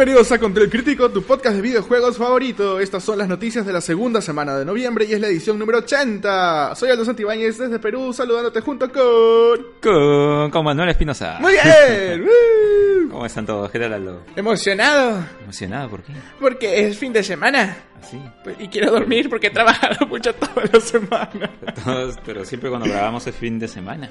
Bienvenidos a Control Crítico, tu podcast de videojuegos favorito. Estas son las noticias de la segunda semana de noviembre y es la edición número 80. Soy Aldo Santibáñez desde Perú, saludándote junto con... Con, con Manuel Espinosa. ¡Muy bien! ¿Cómo están todos? ¿Qué tal Aldo? Emocionado, ¿Emocionado? ¿Por qué? porque es fin de semana. ¿Así? Pues, Y quiero dormir porque he trabajado mucho toda la semana. Todos, pero siempre cuando grabamos es fin de semana.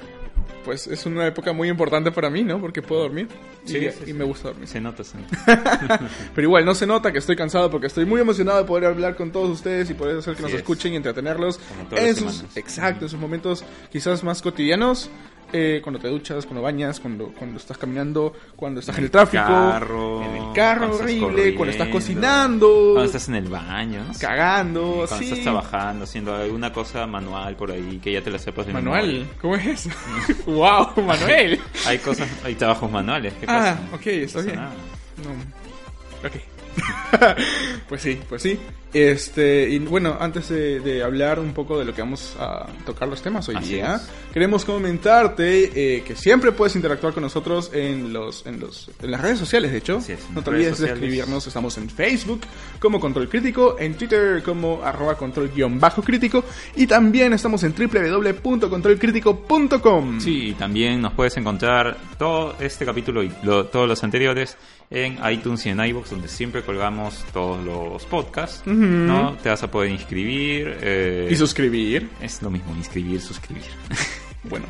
Pues es una época muy importante para mí, ¿no? Porque puedo dormir. Sí, y, sí, y sí. me gusta dormir. Se nota, se nota. Pero igual no se nota que estoy cansado porque estoy muy emocionado de poder hablar con todos ustedes y poder hacer que nos es. escuchen y entretenerlos en sus, semanas. exacto, en sus momentos quizás más cotidianos. Eh, cuando te duchas, cuando bañas, cuando, cuando estás caminando, cuando estás en el tráfico, carro, en el carro cuando horrible, cuando estás cocinando, Cuando estás en el baño, cagando, Cuando sí. estás trabajando, haciendo alguna cosa manual por ahí que ya te la sepas de Manuel, memoria. ¿cómo es eso? wow, Manuel. Hay cosas, hay trabajos manuales. ¿Qué Ah, pasa? ok, está No pasa bien. nada. No. Ok. pues sí, pues sí. Este, y bueno, antes de, de hablar un poco de lo que vamos a tocar los temas hoy Así día, es. queremos comentarte eh, que siempre puedes interactuar con nosotros en los, en los, en las redes sociales, de hecho. No te olvides de escribirnos, estamos en Facebook como Control Crítico, en Twitter como arroba control guion bajo crítico y también estamos en www.controlcrítico.com. Sí, y también nos puedes encontrar todo este capítulo y lo- todos los anteriores en iTunes y en iVoox, donde siempre colgamos todos los podcasts. ¿no? Te vas a poder inscribir. eh, Y suscribir. es lo mismo, inscribir, suscribir. Bueno,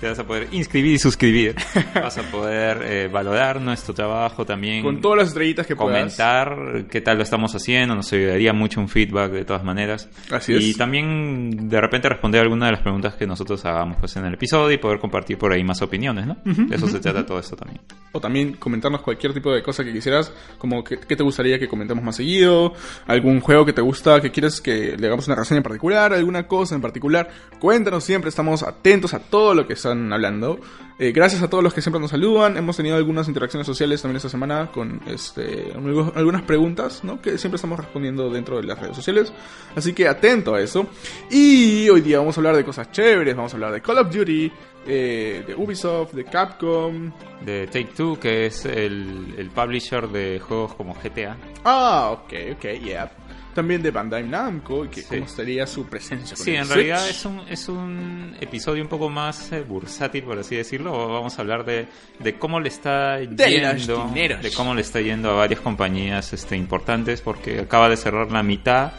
Te vas a poder inscribir y suscribir. vas a poder eh, valorar nuestro trabajo también. con todas las estrellitas que puedas. comentar qué tal lo estamos haciendo, nos ayudaría mucho un feedback de todas maneras. Así y es. también de repente responder alguna de las preguntas que nosotros hagamos pues, en el episodio y poder compartir por ahí más opiniones, ¿no? De eso se trata todo esto también. O también comentarnos cualquier tipo de cosa que quisieras, como qué te gustaría que comentemos más seguido, algún juego que te gusta, que quieres que le hagamos una reseña en particular, alguna cosa en particular. Cuéntanos siempre, estamos atentos a todo lo que están hablando. Eh, gracias a todos los que siempre nos saludan. Hemos tenido algunas interacciones sociales también esta semana con este, algu- algunas preguntas, ¿no? Que siempre estamos respondiendo dentro de las redes sociales. Así que atento a eso. Y hoy día vamos a hablar de cosas chéveres, vamos a hablar de Call of Duty, eh, de Ubisoft, de Capcom, De Take Two, que es el, el publisher de juegos como GTA. Ah, ok, ok, yeah. También de Bandai Namco, y que Sí. cómo estaría su presencia. con Sí, el en Switch. realidad es un, es un episodio un poco más eh, bursátil, por así decirlo. Vamos a hablar de, de cómo le está De yendo, de cómo le está yendo a varias compañías este, importantes, porque acaba de cerrar la mitad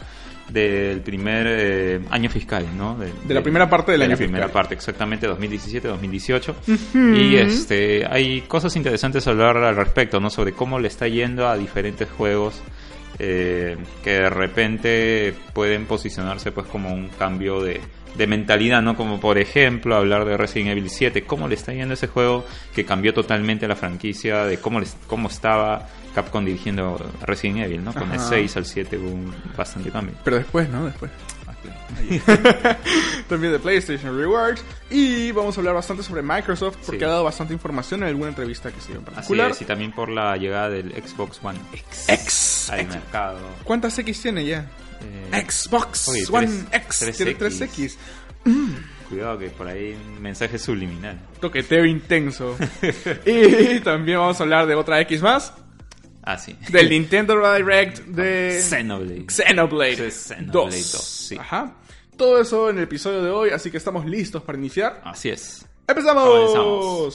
del primer eh, año fiscal, ¿no? De la primera parte del de año la primera fiscal. parte, exactamente, 2017-2018. Y este, hay cosas interesantes a hablar al respecto, ¿no? Sobre cómo le está yendo a diferentes juegos eh, que de repente pueden posicionarse pues como un cambio de, de mentalidad, ¿no? Como por ejemplo hablar de Resident Evil 7, cómo le está yendo ese juego que cambió totalmente la franquicia, de cómo, les- cómo estaba Capcom dirigiendo Resident Evil, ¿no? Con el Ajá. 6 al 7 hubo un bastante cambio. Pero después, ¿no? Después. También de PlayStation Rewards. Y vamos a hablar bastante sobre Microsoft, porque Sí. ha dado bastante información en alguna entrevista que se dio en Así particular. es, y también por la llegada del Xbox One X X. al X. mercado. ¿Cuántas X tiene ya? Eh, Xbox oye, One X. tres Tiene X. 3X. Cuidado que por ahí un mensaje subliminal. Toqueteo intenso. y también vamos a hablar de otra X más. Ah, sí. Del Nintendo Direct de Xenoblade. Xenoblade, Sí, Xenoblade 2. 2, sí. Ajá. Todo eso en el episodio de hoy, así que estamos listos para iniciar. Así es. ¡Empezamos! Comenzamos.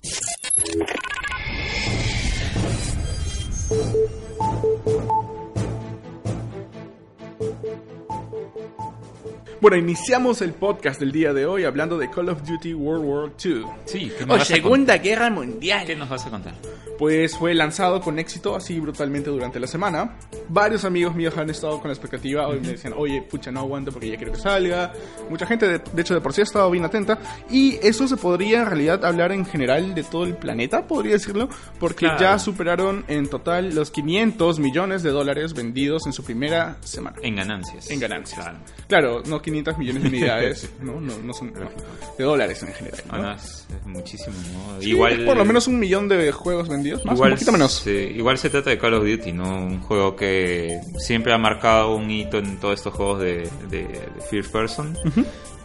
Bueno, iniciamos el podcast del día de hoy hablando de Call of Duty World War II. Sí, ¿qué O nos vas a Segunda contar? Guerra Mundial. ¿Qué nos vas a contar? Pues fue lanzado con éxito así brutalmente durante la semana. Varios amigos míos han estado con la expectativa. Hoy me decían, oye, pucha, no aguanto porque ya quiero que salga. Mucha gente, de, de hecho, de por sí ha estado bien atenta. Y eso se podría en realidad hablar en general de todo el planeta, podría decirlo. Porque Claro. ya superaron en total los 500 millones de dólares vendidos en su primera semana. En ganancias. En ganancias. Claro. Claro, no 500 millones de unidades, ¿no? No, no son no, de dólares en general. ¿no? Es, muchísimo, igual por lo menos un millón de juegos vendidos, más, igual, un poquito menos. igual se trata de Call of Duty, ¿no? Un juego que siempre ha marcado un hito en todos estos juegos de, de, de First Person.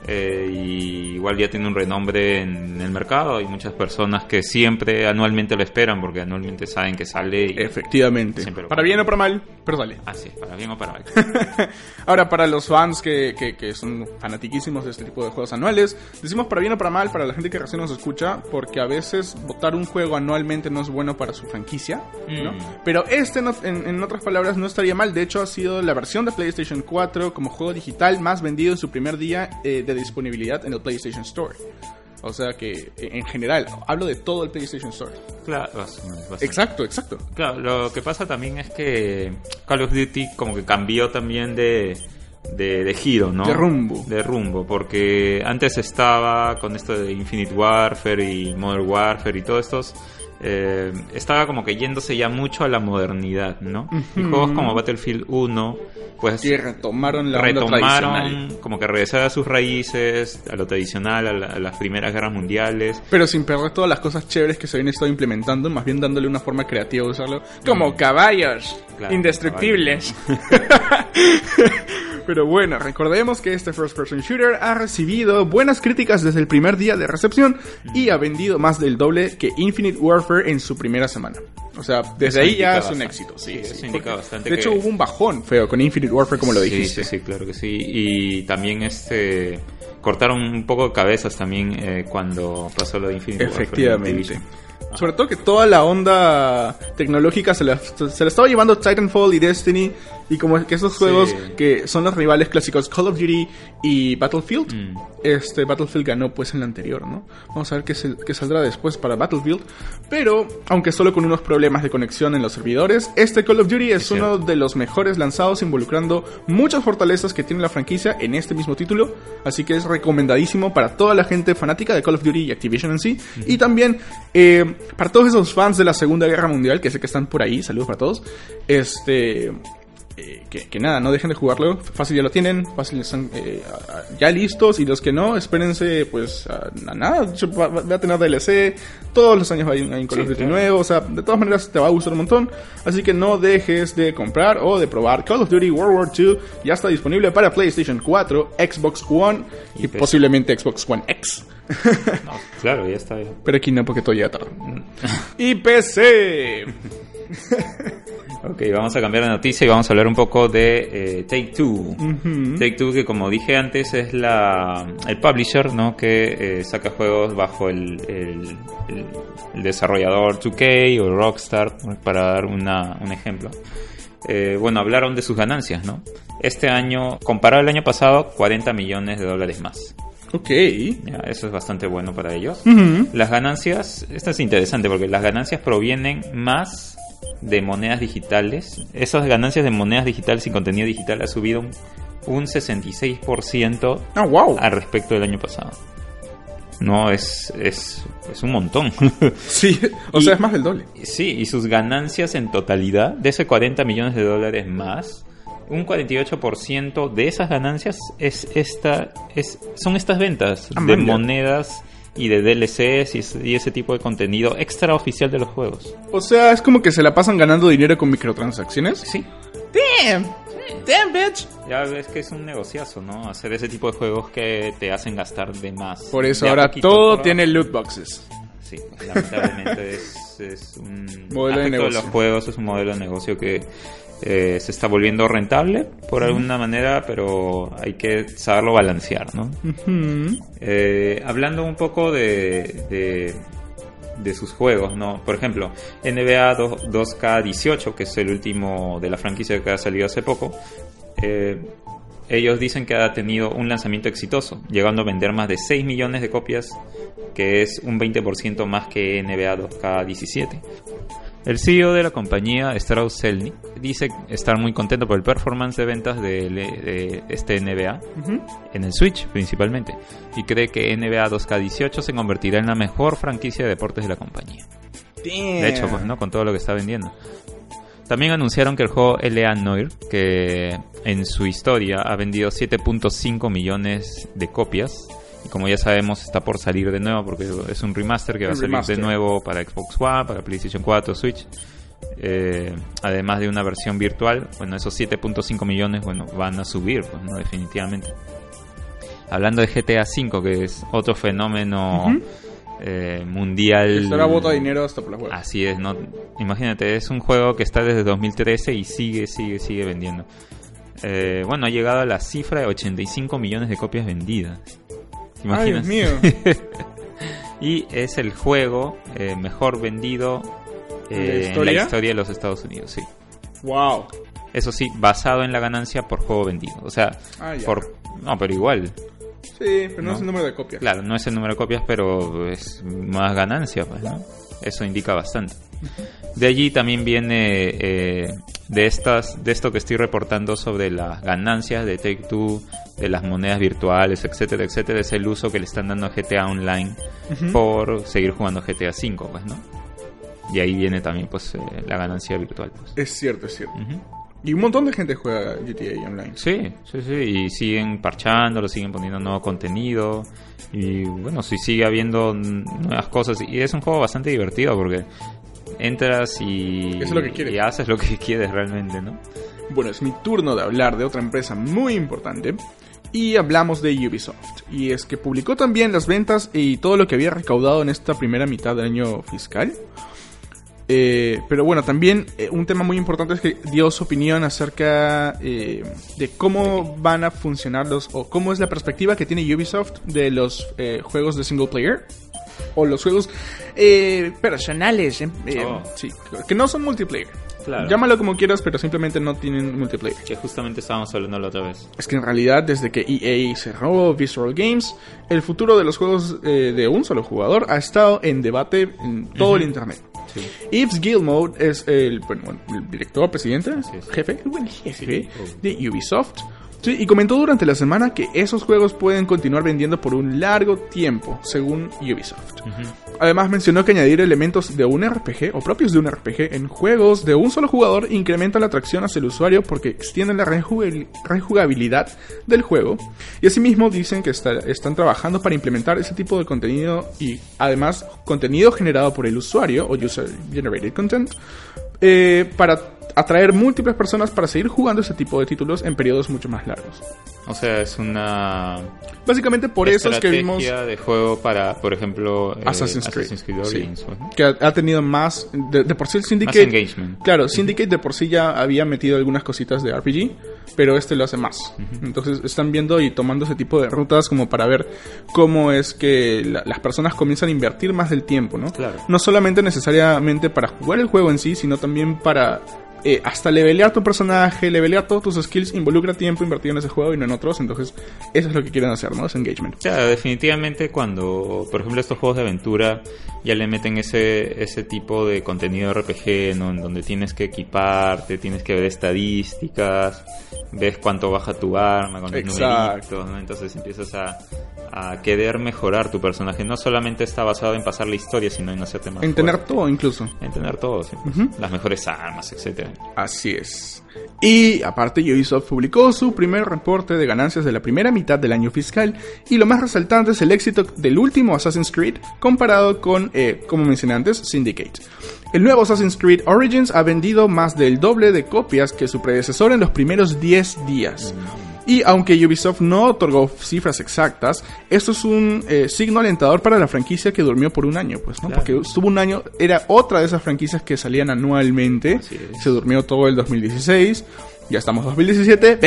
Eh, y igual ya tiene un renombre en el mercado. Hay muchas personas que siempre anualmente lo esperan porque anualmente saben que sale. Y... Efectivamente. Lo Para bien o para mal, pero sale. Así es, para bien o para mal. Ahora, para los fans que, que, que son fanatiquísimos de este tipo de juegos anuales, decimos para bien o para mal para la gente que recién nos escucha, porque a veces votar un juego anualmente no es bueno para su franquicia, ¿no? Mm. Pero este, no- en, en otras palabras, no estaría mal. De hecho, ha sido la versión de PlayStation 4 como juego digital más vendido en su primer día eh, de disponibilidad en el PlayStation Store. O sea que, eh, en general, hablo de todo el PlayStation Store. claro, bastante. Exacto, exacto. Claro, lo que pasa también es que Call of Duty como que cambió también de, de, de giro, ¿no? De rumbo. De rumbo, porque antes estaba con esto de Infinite Warfare y Modern Warfare y todos estos... eh, estaba como que yéndose ya mucho a la modernidad, ¿no? Y juegos como Battlefield 1, pues Y retomaron la onda tradicional. retomaron como que regresar a sus raíces, a lo tradicional, a, la- a las primeras guerras mundiales. Pero sin perder todas las cosas chéveres que se habían estado implementando, más bien dándole una forma creativa de usarlo. Como caballos Claro, indestructibles. Pero bueno, recordemos que este first person shooter ha recibido buenas críticas desde el primer día de recepción y ha vendido más del doble que Infinite Warfare en su primera semana. O sea, desde Eso ahí ya es un éxito. Sí, Sí, sí, indica bastante De hecho, que- hubo un bajón feo con Infinite Warfare, como lo Sí, dijiste. Sí, sí, claro que sí. Y también este cortaron un poco de cabezas también eh, cuando pasó lo de Infinite Warfare en Efectivamente. Sobre todo que toda la onda tecnológica se la, se la estaba llevando Titanfall y Destiny. Y como que esos juegos Sí. que son los rivales clásicos Call of Duty y Battlefield. Mm. Este Battlefield ganó pues en la anterior, ¿no? Vamos a ver qué, se- qué saldrá después para Battlefield. Pero, aunque solo con unos problemas de conexión en los servidores, este Call of Duty es uno de los mejores lanzados involucrando muchas fortalezas que tiene la franquicia en este mismo título. Así que es recomendadísimo para toda la gente fanática de Call of Duty y Activision en sí. Y también eh, para todos esos fans de la Segunda Guerra Mundial, que sé que están por ahí, saludos para todos. Este. Eh, que, que nada, no dejen de jugarlo. Fácil ya lo tienen, fácil están eh, ya listos. Y los que no, espérense, pues a, a nada. Va, va a tener DLC. Todos los años hay hay un Call of Duty nuevo. O sea, de todas maneras te va a gustar un montón. Así que no dejes de comprar o de probar Call of Duty World War II. Ya está disponible para PlayStation 4, Xbox One y, posiblemente Xbox One X. No, claro, ya está. Pero aquí no, porque todo llega tarde. y PC. Ok, vamos a cambiar de noticia y vamos a hablar un poco de eh, Take Two. Ujú. Take Two, que como dije antes, es la el publisher ¿no? que eh, saca juegos bajo el, el- el- desarrollador 2K o Rockstar, para dar una- un ejemplo. Eh, bueno, hablaron de sus ganancias, ¿no? Este año, comparado al año pasado, 40 millones de dólares más. Ok. Ya, eso es bastante bueno para ellos. Ujú. Las ganancias, esto es interesante porque las ganancias provienen más de monedas digitales. Esas ganancias de monedas digitales y contenido digital ha subido un, un 66% Ah, wow. al respecto del año pasado. No, es, es, es un montón. Sí, o Y- sea, es más del doble. sí, y sus ganancias en totalidad, de ese 40 millones de dólares más, un 48% de esas ganancias es esta, es, son estas ventas Ah, de man, ya. Y de DLCs y, ese- y ese tipo de contenido extraoficial de los juegos. O sea, es como que se la pasan ganando dinero con microtransacciones. Sí. Damn. Damn, bitch. Ya ves que es un negociazo, ¿no? Hacer ese tipo de juegos que te hacen gastar de más. Por eso De ahora poquito, todo por- tiene loot boxes. Sí, lamentablemente es, es un Modelo de negocio. los juegos, es un modelo de negocio que eh, se está volviendo rentable por alguna manera, pero hay que saberlo balancear, ¿no? Eh, hablando un poco de, de, de sus juegos, ¿no? Por ejemplo, NBA 2, k 18 que es el último de la franquicia que ha salido hace poco, eh, ellos dicen que ha tenido un lanzamiento exitoso, llegando a vender más de 6 millones de copias, que es un 20% más que NBA 2K17. El CEO de la compañía, Strauss Selny, dice estar muy contento por el performance de ventas de, este NBA, en el Switch principalmente, y cree que NBA 2K18 se convertirá en la mejor franquicia de deportes de la compañía. De hecho, pues, ¿no? Con todo lo que está vendiendo. También anunciaron que el juego L.A. Noir, que en su historia ha vendido 7.5 millones de copias, como ya sabemos está por salir de nuevo porque es un remaster que va a salir de nuevo para Xbox One, para PlayStation 4, Switch. Eh, además de una versión virtual, bueno, esos 7.5 millones, bueno, van a subir, pues, ¿no? Definitivamente. Hablando de GTA V, que es otro fenómeno eh, mundial. Estará bota dinero hasta por la Así es, ¿no? Imagínate, es un juego que está desde 2013 y sigue, sigue, sigue vendiendo. Eh, bueno, ha llegado a la cifra de 85 millones de copias vendidas. Ay, Dios mío. y es el juego eh, mejor vendido eh, en la historia de los Estados Unidos, sí. Wow. Eso sí, basado en la ganancia por juego vendido. O sea, ah, por no, pero igual. Sí, pero no, es el número de copias. Claro, no es el número de copias, pero es más ganancia, pues, ¿no? Eso indica bastante. De allí también viene eh, de estas, de esto que estoy reportando sobre las ganancias de Take Two, de las monedas virtuales, etcétera, etcétera, es el uso que le están dando a GTA Online por seguir jugando GTA 5, pues, ¿no? Y ahí viene también, pues, eh, la ganancia virtual. Pues. Es cierto, es cierto. Y un montón de gente juega GTA Online. Sí, sí, sí. Y siguen parchando, siguen poniendo nuevo contenido. Y bueno, si sigue habiendo nuevas cosas. Y es un juego bastante divertido porque entras y, y haces lo que quieres realmente, ¿no? Bueno, es mi turno de hablar de otra empresa muy importante. Y hablamos de Ubisoft. Y es que publicó también las ventas y todo lo que había recaudado en esta primera mitad del año fiscal. Eh, pero bueno, también eh, un tema muy importante es que dio su opinión acerca eh, de cómo van a funcionar los, o cómo es la perspectiva que tiene Ubisoft de los juegos de single player o los juegos personales, oh. sí, que no son multiplayer. Llámalo como quieras, pero simplemente no tienen multiplayer. Que justamente estábamos hablando la otra vez. Es que en realidad, desde que EA cerró Visceral Games, el futuro de los juegos de un solo jugador ha estado en debate en todo el internet. Yves Gilmour es el, el director, presidente, jefe, jefe. de Ubisoft y comentó durante la semana que esos juegos pueden continuar vendiendo por un largo tiempo, según Ubisoft. Además mencionó que añadir elementos de un RPG o propios de un RPG en juegos de un solo jugador incrementa la atracción hacia el usuario porque extienden la rejugabilidad del juego. Y asimismo dicen que están trabajando para implementar ese tipo de contenido y además contenido generado por el usuario o user generated content eh, para atraer múltiples personas para seguir jugando ese tipo de títulos en periodos mucho más largos. O sea, es una... Básicamente por eso es que vimos... de juego para, por ejemplo, eh, Assassin's Creed. Que ha, tenido más... De, por sí el Syndicate... engagement. Claro, Syndicate de por sí ya había metido algunas cositas de RPG, pero este lo hace más. Entonces están viendo y tomando ese tipo de rutas como para ver cómo es que las personas comienzan a invertir más del tiempo, ¿no? Claro. No solamente necesariamente para jugar el juego en sí, sino también para eh, hasta levelear tu personaje, levelear todos tus skills, involucra tiempo invertido en ese juego y no en otros. Entonces, eso es lo que quieren hacer, ¿no? Es engagement. sea, definitivamente cuando, por ejemplo, estos juegos de aventura ya le meten ese, ese tipo de contenido RPG, ¿no? En donde tienes que equiparte, tienes que ver estadísticas, ves cuánto baja tu arma con los numeritos, ¿no? Entonces empiezas a, a querer mejorar tu personaje. No solamente está basado en pasar la historia, sino en hacerte más. En tener todo, incluso. En tener todo, sí, Las mejores armas, etcétera. Así es. Y aparte, Ubisoft publicó su primer reporte de ganancias de la primera mitad del año fiscal. Y lo más resaltante es el éxito del último Assassin's Creed comparado con, eh, como mencioné antes, Syndicate. El nuevo Assassin's Creed Origins ha vendido más del doble de copias que su predecesor en los primeros 10 días. Y aunque Ubisoft no otorgó cifras exactas, esto es un eh, signo alentador para la franquicia que durmió por un año, pues, ¿no? Porque estuvo un año, era otra de esas franquicias que salían anualmente, se durmió todo el 2016, ya estamos 2017,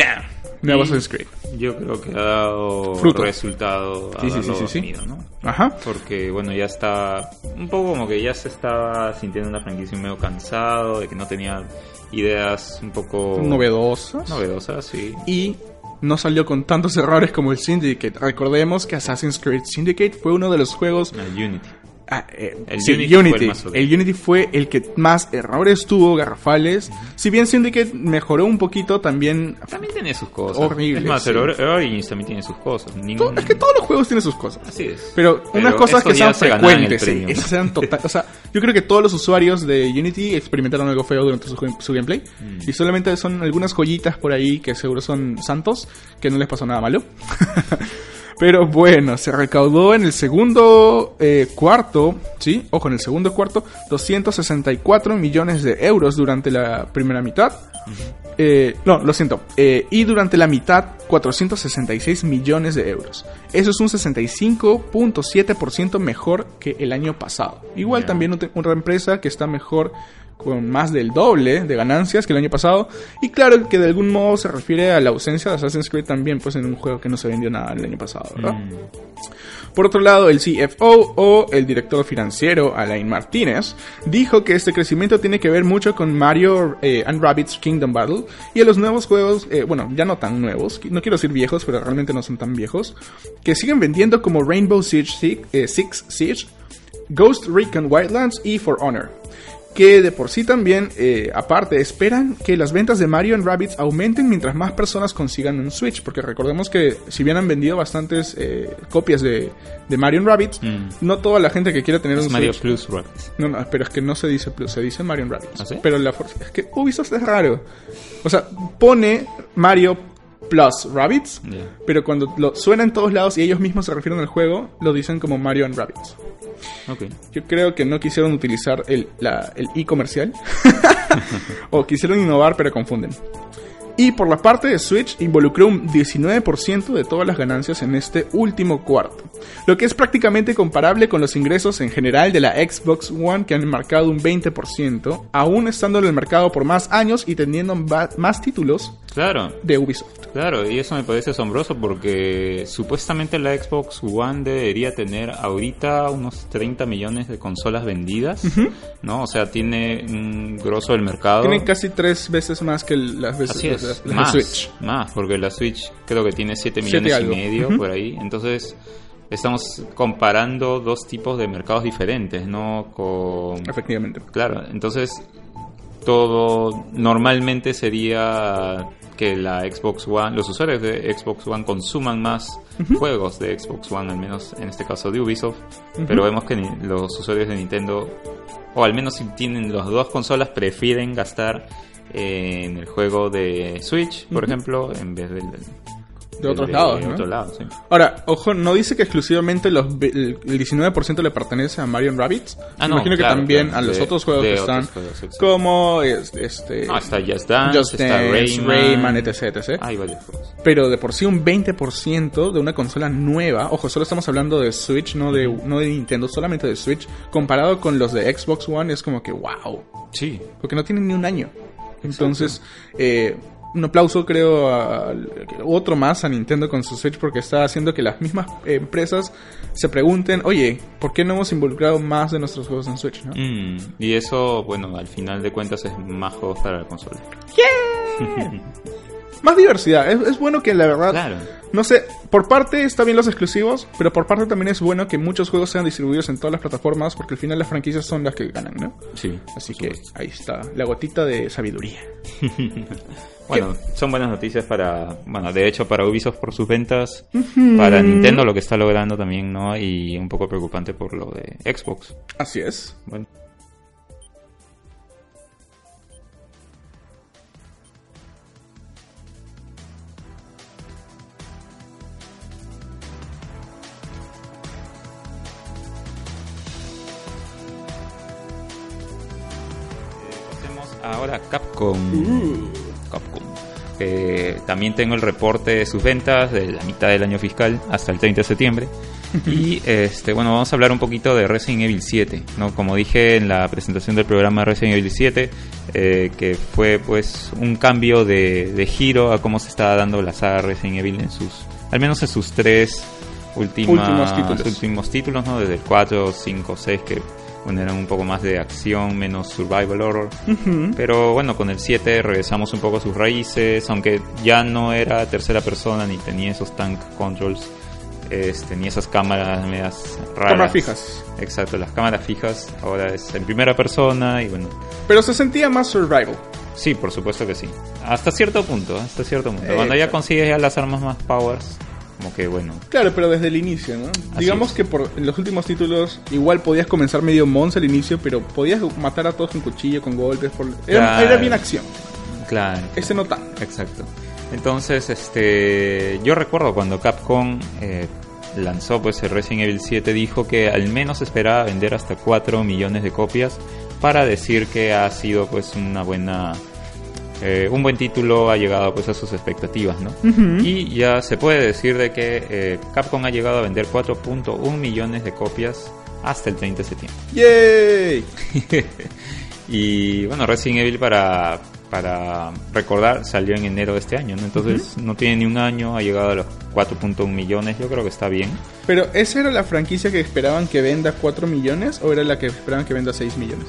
nuevo Y Assassin's Creed. Yo creo que ha dado Fruto. resultado Sí, sí, sí, sí, sí. obtenido, ¿no? Ajá. Porque, bueno, ya está un poco como que ya se estaba sintiendo una franquicia medio cansado, de que no tenía ideas un poco Novedosas. novedosas, sí. y no salió con tantos errores como el Syndicate. Recordemos que Assassin's Creed Syndicate fue uno de los juegos... El Unity. Ah, eh, El sí, Unity Unity. fue el Unity fue el que más errores tuvo, garrafales. Si bien Syndicate mejoró un poquito, también... También tiene sus cosas. Horrible, Es más, sí. Origins también tiene sus cosas. Ningún... Es que todos los juegos tienen sus cosas. Así es. Pero, unas Pero cosas que sean se frecuentes, sí, esas sean total, o sea, yo creo que todos los usuarios de Unity experimentaron algo feo durante su, su gameplay Mm. y solamente son algunas joyitas por ahí que seguro son santos, que no les pasó nada malo. Pero bueno, se recaudó en el segundo eh, cuarto, ¿sí? Ojo, en el segundo cuarto, 264 millones de euros durante la primera mitad. Eh, no, lo siento. Eh, y durante la mitad, 466 millones de euros. Eso es un 65.7% mejor que el año pasado. Igual también otra empresa que está mejor con más del doble de ganancias que el año pasado. Y claro que de algún modo se refiere a la ausencia de Assassin's Creed también, pues en un juego que no se vendió nada el año pasado, ¿verdad? Mm. Por otro lado, el CFO o el director financiero Alain Martínez dijo que este crecimiento tiene que ver mucho con Mario eh, and Rabbids Kingdom Battle y a los nuevos juegos, eh, bueno, ya no tan nuevos, no quiero decir viejos, pero realmente no son tan viejos, que siguen vendiendo como Rainbow Siege Sig- eh, Six Siege, Ghost Recon Wildlands y For Honor. Que de por sí también, eh, aparte, esperan que las ventas de Mario and Rabbids aumenten mientras más personas consigan un Switch. Porque recordemos que si bien han vendido bastantes eh, copias de, de Mario and Rabbids, Mm. no toda la gente que quiera tener Es un Mario Switch. Plus Rabbids. No, no, pero es que no se dice Plus, se dice Mario and Rabbids. ¿Ah, sí? Pero la for- es que Ubisoft es raro. O sea, pone Mario Plus Rabbids, Ya. pero cuando lo suena en todos lados y ellos mismos se refieren al juego, lo dicen como Mario and Rabbids. Yo creo que no quisieron utilizar el, el e-comercial. o quisieron innovar, pero confunden. Y por la parte de Switch, involucró un 19% de todas las ganancias en este último cuarto. Lo que es prácticamente comparable con los ingresos en general de la Xbox One, que han marcado un 20%, aún estando en el mercado por más años y teniendo más títulos Claro. de Ubisoft. Claro, y eso me parece asombroso porque supuestamente la Xbox One debería tener ahorita unos 30 millones de consolas vendidas, ¿no? O sea, tiene un grosso del mercado. Tienen casi tres veces más que las veces Así es, las más, Switch. más, porque la Switch creo que tiene 7 Siete millones y medio por ahí. Entonces, estamos comparando dos tipos de mercados diferentes, ¿no? Con Efectivamente. Claro, entonces todo normalmente sería que la Xbox One, los usuarios de Xbox One consuman más juegos de Xbox One, al menos en este caso de Ubisoft, pero vemos que los usuarios de Nintendo, o al menos si tienen las dos consolas, prefieren gastar en el juego de Switch, por ejemplo, en vez del, De otros lados, de ¿no? otro lado, sí. Ahora, ojo, no dice que exclusivamente los, el el 19% le pertenece a Mario Rabbids. Ah, no, imagino que también claro, a los de- otros juegos de que están, juegos, como es- este, No, está Just Dance, Just está Dance, Rayman, Rayman, etc, etc. Hay varios juegos. Pero de por sí un 20% de una consola nueva, ojo, solo estamos hablando de Switch, no de, no de Nintendo, solamente de Switch, comparado con los de Xbox One, es como que wow, Sí, porque no tienen ni un año. Entonces, eh, un aplauso creo a, otro más a Nintendo con su Switch porque está haciendo que las mismas empresas se pregunten, oye, ¿por qué no hemos involucrado más de nuestros juegos en Switch? ¿no? Mm, y eso, bueno, al final de cuentas es más juegos para la consola. Más diversidad, es, es bueno que la verdad, Claro. no sé, por parte está bien los exclusivos, pero por parte también es bueno que muchos juegos sean distribuidos en todas las plataformas porque al final las franquicias son las que ganan, ¿no? Sí. Así que ahí está, la gotita de sabiduría. Bueno, son buenas noticias para, bueno, de hecho para Ubisoft por sus ventas, para Nintendo lo que está logrando también, ¿no? Y un poco preocupante por lo de Xbox. Así es. Bueno. Pasemos ahora a Capcom. Capcom. Eh, también tengo el reporte de sus ventas de la mitad del año fiscal hasta el 30 de septiembre. Y este, bueno, vamos a hablar un poquito de Resident Evil 7, ¿no? Como dije en la presentación del programa Resident Evil 7, eh, que fue pues un cambio de, de giro a cómo se estaba dando la saga Resident Evil en sus, al menos en sus tres últimas, Últimos títulos. últimos títulos, ¿no? Desde el 4, 5, 6, que bueno, eran un poco más de acción, menos survival horror. Pero bueno, con el 7 regresamos un poco a sus raíces, aunque ya no era tercera persona ni tenía esos tank controls, este, ni esas cámaras medias raras. Cámaras fijas. Exacto, las cámaras fijas ahora es en primera persona y bueno, Pero se sentía más survival. sí, por supuesto que sí. Hasta cierto punto, hasta cierto punto. Cuando ya consigues ya las armas más powers, como que bueno, Claro, pero desde el inicio, ¿no? Digamos que por en los últimos títulos igual podías comenzar medio mons al inicio, pero podías matar a todos con cuchillo, con golpes. Por... Era, Claro. era bien acción. claro. Ese no tanto. Exacto. Entonces, este, yo recuerdo cuando Capcom eh, lanzó pues el Resident Evil 7 dijo que al menos esperaba vender hasta 4 millones de copias para decir que ha sido pues una buena eh, un buen título ha llegado pues a sus expectativas, ¿no? Y ya se puede decir de que eh, Capcom ha llegado a vender 4.1 millones de copias hasta el 30 de septiembre. ¡Yay! Y bueno, Resident Evil para, para recordar salió en enero de este año, ¿no? Entonces no tiene ni un año, ha llegado a los 4.1 millones, yo creo que está bien. Pero, ¿esa era la franquicia que esperaban que venda 4 millones o era la que esperaban que venda 6 millones?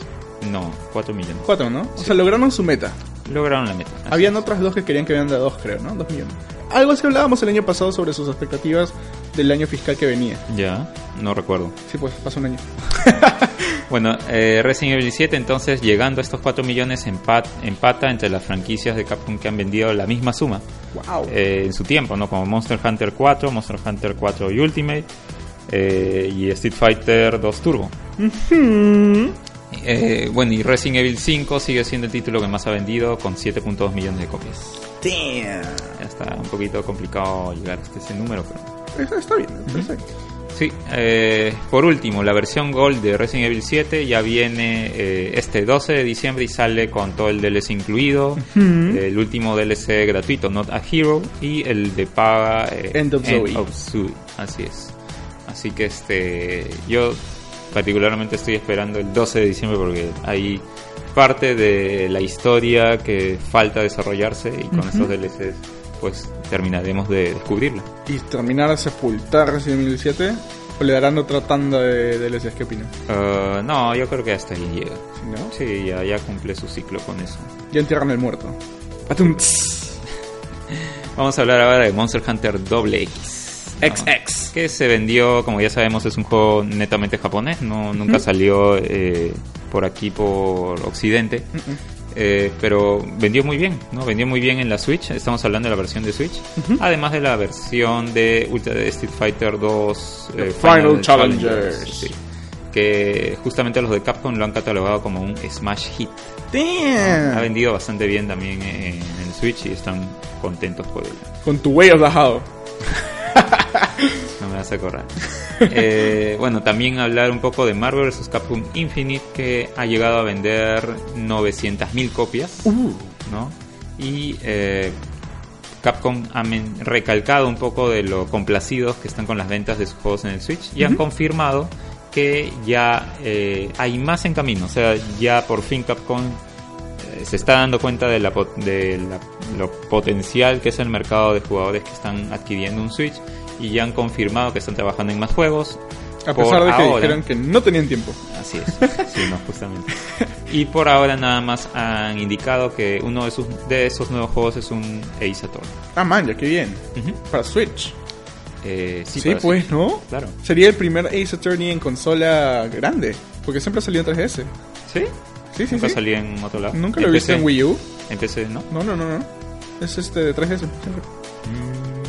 No, 4 millones. 4, ¿no? O sea, lograron su meta. Lograron la meta. Habían es. otras dos que querían que venda 2, creo, ¿no? 2 millones. Algo así hablábamos el año pasado sobre sus expectativas del año fiscal que venía. Ya, no recuerdo. Sí, pues pasó un año. Bueno, eh, Resident Evil 7 entonces llegando a estos 4 millones empat- empata entre las franquicias de Capcom que han vendido la misma suma. ¡Wow! eh, en su tiempo, ¿no? Como Monster Hunter 4, Monster Hunter 4 y Ultimate eh, y Street Fighter 2 Turbo. Eh, bueno, y Resident Evil 5 sigue siendo el título que más ha vendido con 7.2 millones de copias. Damn. Ya está un poquito complicado llegar hasta ese número, pero... Está, está bien, perfecto. Sí, eh, por último, la versión Gold de Resident Evil 7 ya viene eh, este 12 de diciembre y sale con todo el DLC incluido, el último DLC gratuito, Not a Hero, y el de paga eh, End of Zoe. Zoe. Así es. Así que este, yo particularmente estoy esperando el 12 de diciembre porque hay parte de la historia que falta desarrollarse y con estos DLCs pues terminaremos de descubrirla. ¿Y terminar de sepultar Resident Evil 7? ¿O le darán otra tanda de DLCs? ¿Qué opinan? Uh, no, yo creo que hasta ahí llega. ¿Sí, no? Sí, ya, ya cumple su ciclo con eso. Ya entierran el muerto. Patum. Vamos a hablar ahora de Monster Hunter Double X. XX. Que se vendió, como ya sabemos, es un juego netamente japonés. No, nunca salió eh, por aquí, por Occidente. Eh, pero vendió muy bien, ¿no? Vendió muy bien en la Switch. Estamos hablando de la versión de Switch. Además de la versión de Ultra Street Fighter 2 The Final Challengers. sí. Que justamente los de Capcom lo han catalogado como un Smash Hit. Ha Damn. vendido bastante bien también en, en Switch y están contentos por ello. Con tu way of the. No me vas a correr. Eh, bueno, también hablar un poco de Marvel vs. Capcom Infinite que ha llegado a vender 900.000 copias, ¿no? Y eh, Capcom ha recalcado un poco de lo complacidos que están con las ventas de sus juegos en el Switch y han confirmado que ya eh, hay más en camino. O sea, ya por fin Capcom se está dando cuenta de, la, de la- lo potencial que es el mercado de jugadores que están adquiriendo un Switch y ya han confirmado que están trabajando en más juegos. A pesar de que ahora. dijeron que no tenían tiempo. Así es, sí, no, justamente. Y por ahora nada más han indicado que uno de, sus, de esos nuevos juegos es un Ace Attorney. Ah, man, ya que bien. Para Switch. Eh, sí, pues, Switch. ¿no? Claro. Sería el primer Ace Attorney en consola grande. Porque siempre salió en 3DS. ¿Sí? Sí, sí, Nunca sí. salí en otro lado. Nunca lo he visto en Wii U. En PC, ¿no? No, no, no, no. Es este de 3DS. siempre.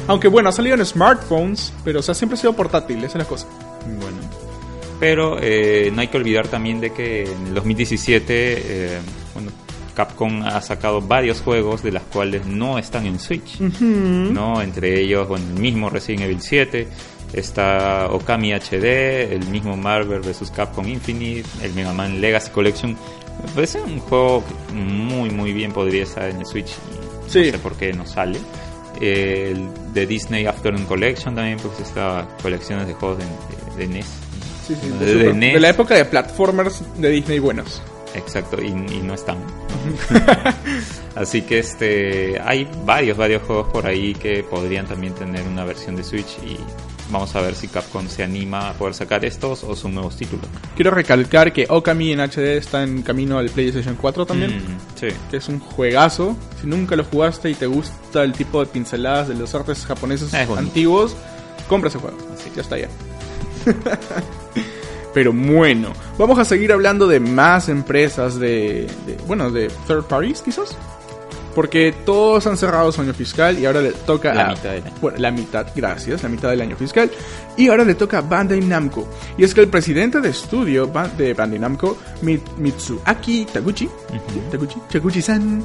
Aunque bueno, ha salido en smartphones, pero o sea, siempre ha sido portátil, esa es la cosa. Bueno. Pero eh, no hay que olvidar también de que en el 2017 eh, bueno, Capcom ha sacado varios juegos de las cuales no están en Switch. ¿no? Entre ellos, bueno, el mismo Resident Evil 7, está Okami HD, el mismo Marvel vs. Capcom Infinite, el Mega Man Legacy Collection. Me parece un juego que muy, muy bien podría estar en el Switch. y Sí. No sé por qué no sale. El de Disney Afternoon Collection también, pues esta colecciones de juegos de, de- de NES. Sí, sí, De- de, NES. de la época de platformers de Disney buenos. Exacto, y, y no están. Así que este hay varios, varios juegos por ahí que podrían también tener una versión de Switch y vamos a ver si Capcom se anima a poder sacar estos o son nuevos títulos. Quiero recalcar que Okami en HD está en camino al PlayStation 4 también. Mm, sí. Que es un juegazo. Si nunca lo jugaste y te gusta el tipo de pinceladas de los artes japoneses antiguos, compra ese juego. Sí. Ya está ya. Pero bueno, vamos a seguir hablando de más empresas de, de- bueno, de third parties quizás. Porque todos han cerrado su año fiscal y ahora le toca La a- mitad del año. bueno, la mitad, gracias, la mitad del año fiscal. Y ahora le toca a Bandai Namco. Y es que el presidente de estudio de Bandai Namco, Mi- Mitsuaki Taguchi, Taguchi, Taguchi-san,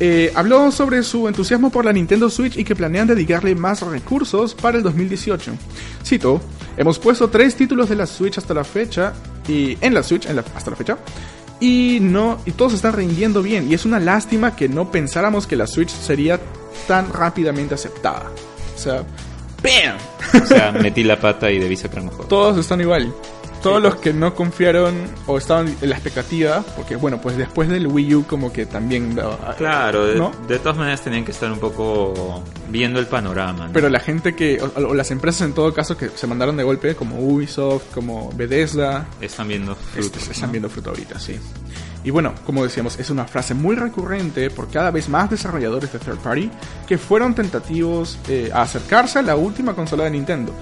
eh, habló sobre su entusiasmo por la Nintendo Switch y que planean dedicarle más recursos para el 2018. Cito, hemos puesto tres títulos de la Switch hasta la fecha, y en la Switch en la- hasta la fecha, y no y todos están rindiendo bien y es una lástima que no pensáramos que la Switch sería tan rápidamente aceptada. O sea, ¡bam! O sea, metí la pata y debí sacar mejor. Todos están igual. Todos Sí, los que no confiaron o estaban en la expectativa, porque bueno, pues después del Wii U como que también... Claro, de, ¿no? de todas maneras tenían que estar un poco viendo el panorama. ¿no? Pero la gente que, o, o las empresas en todo caso que se mandaron de golpe, como Ubisoft, como Bethesda, están viendo frutos. Este, están ¿no? viendo fruto ahorita, sí. Y bueno, como decíamos, es una frase muy recurrente por cada vez más desarrolladores de third party que fueron tentativos eh, a acercarse a la última consola de Nintendo.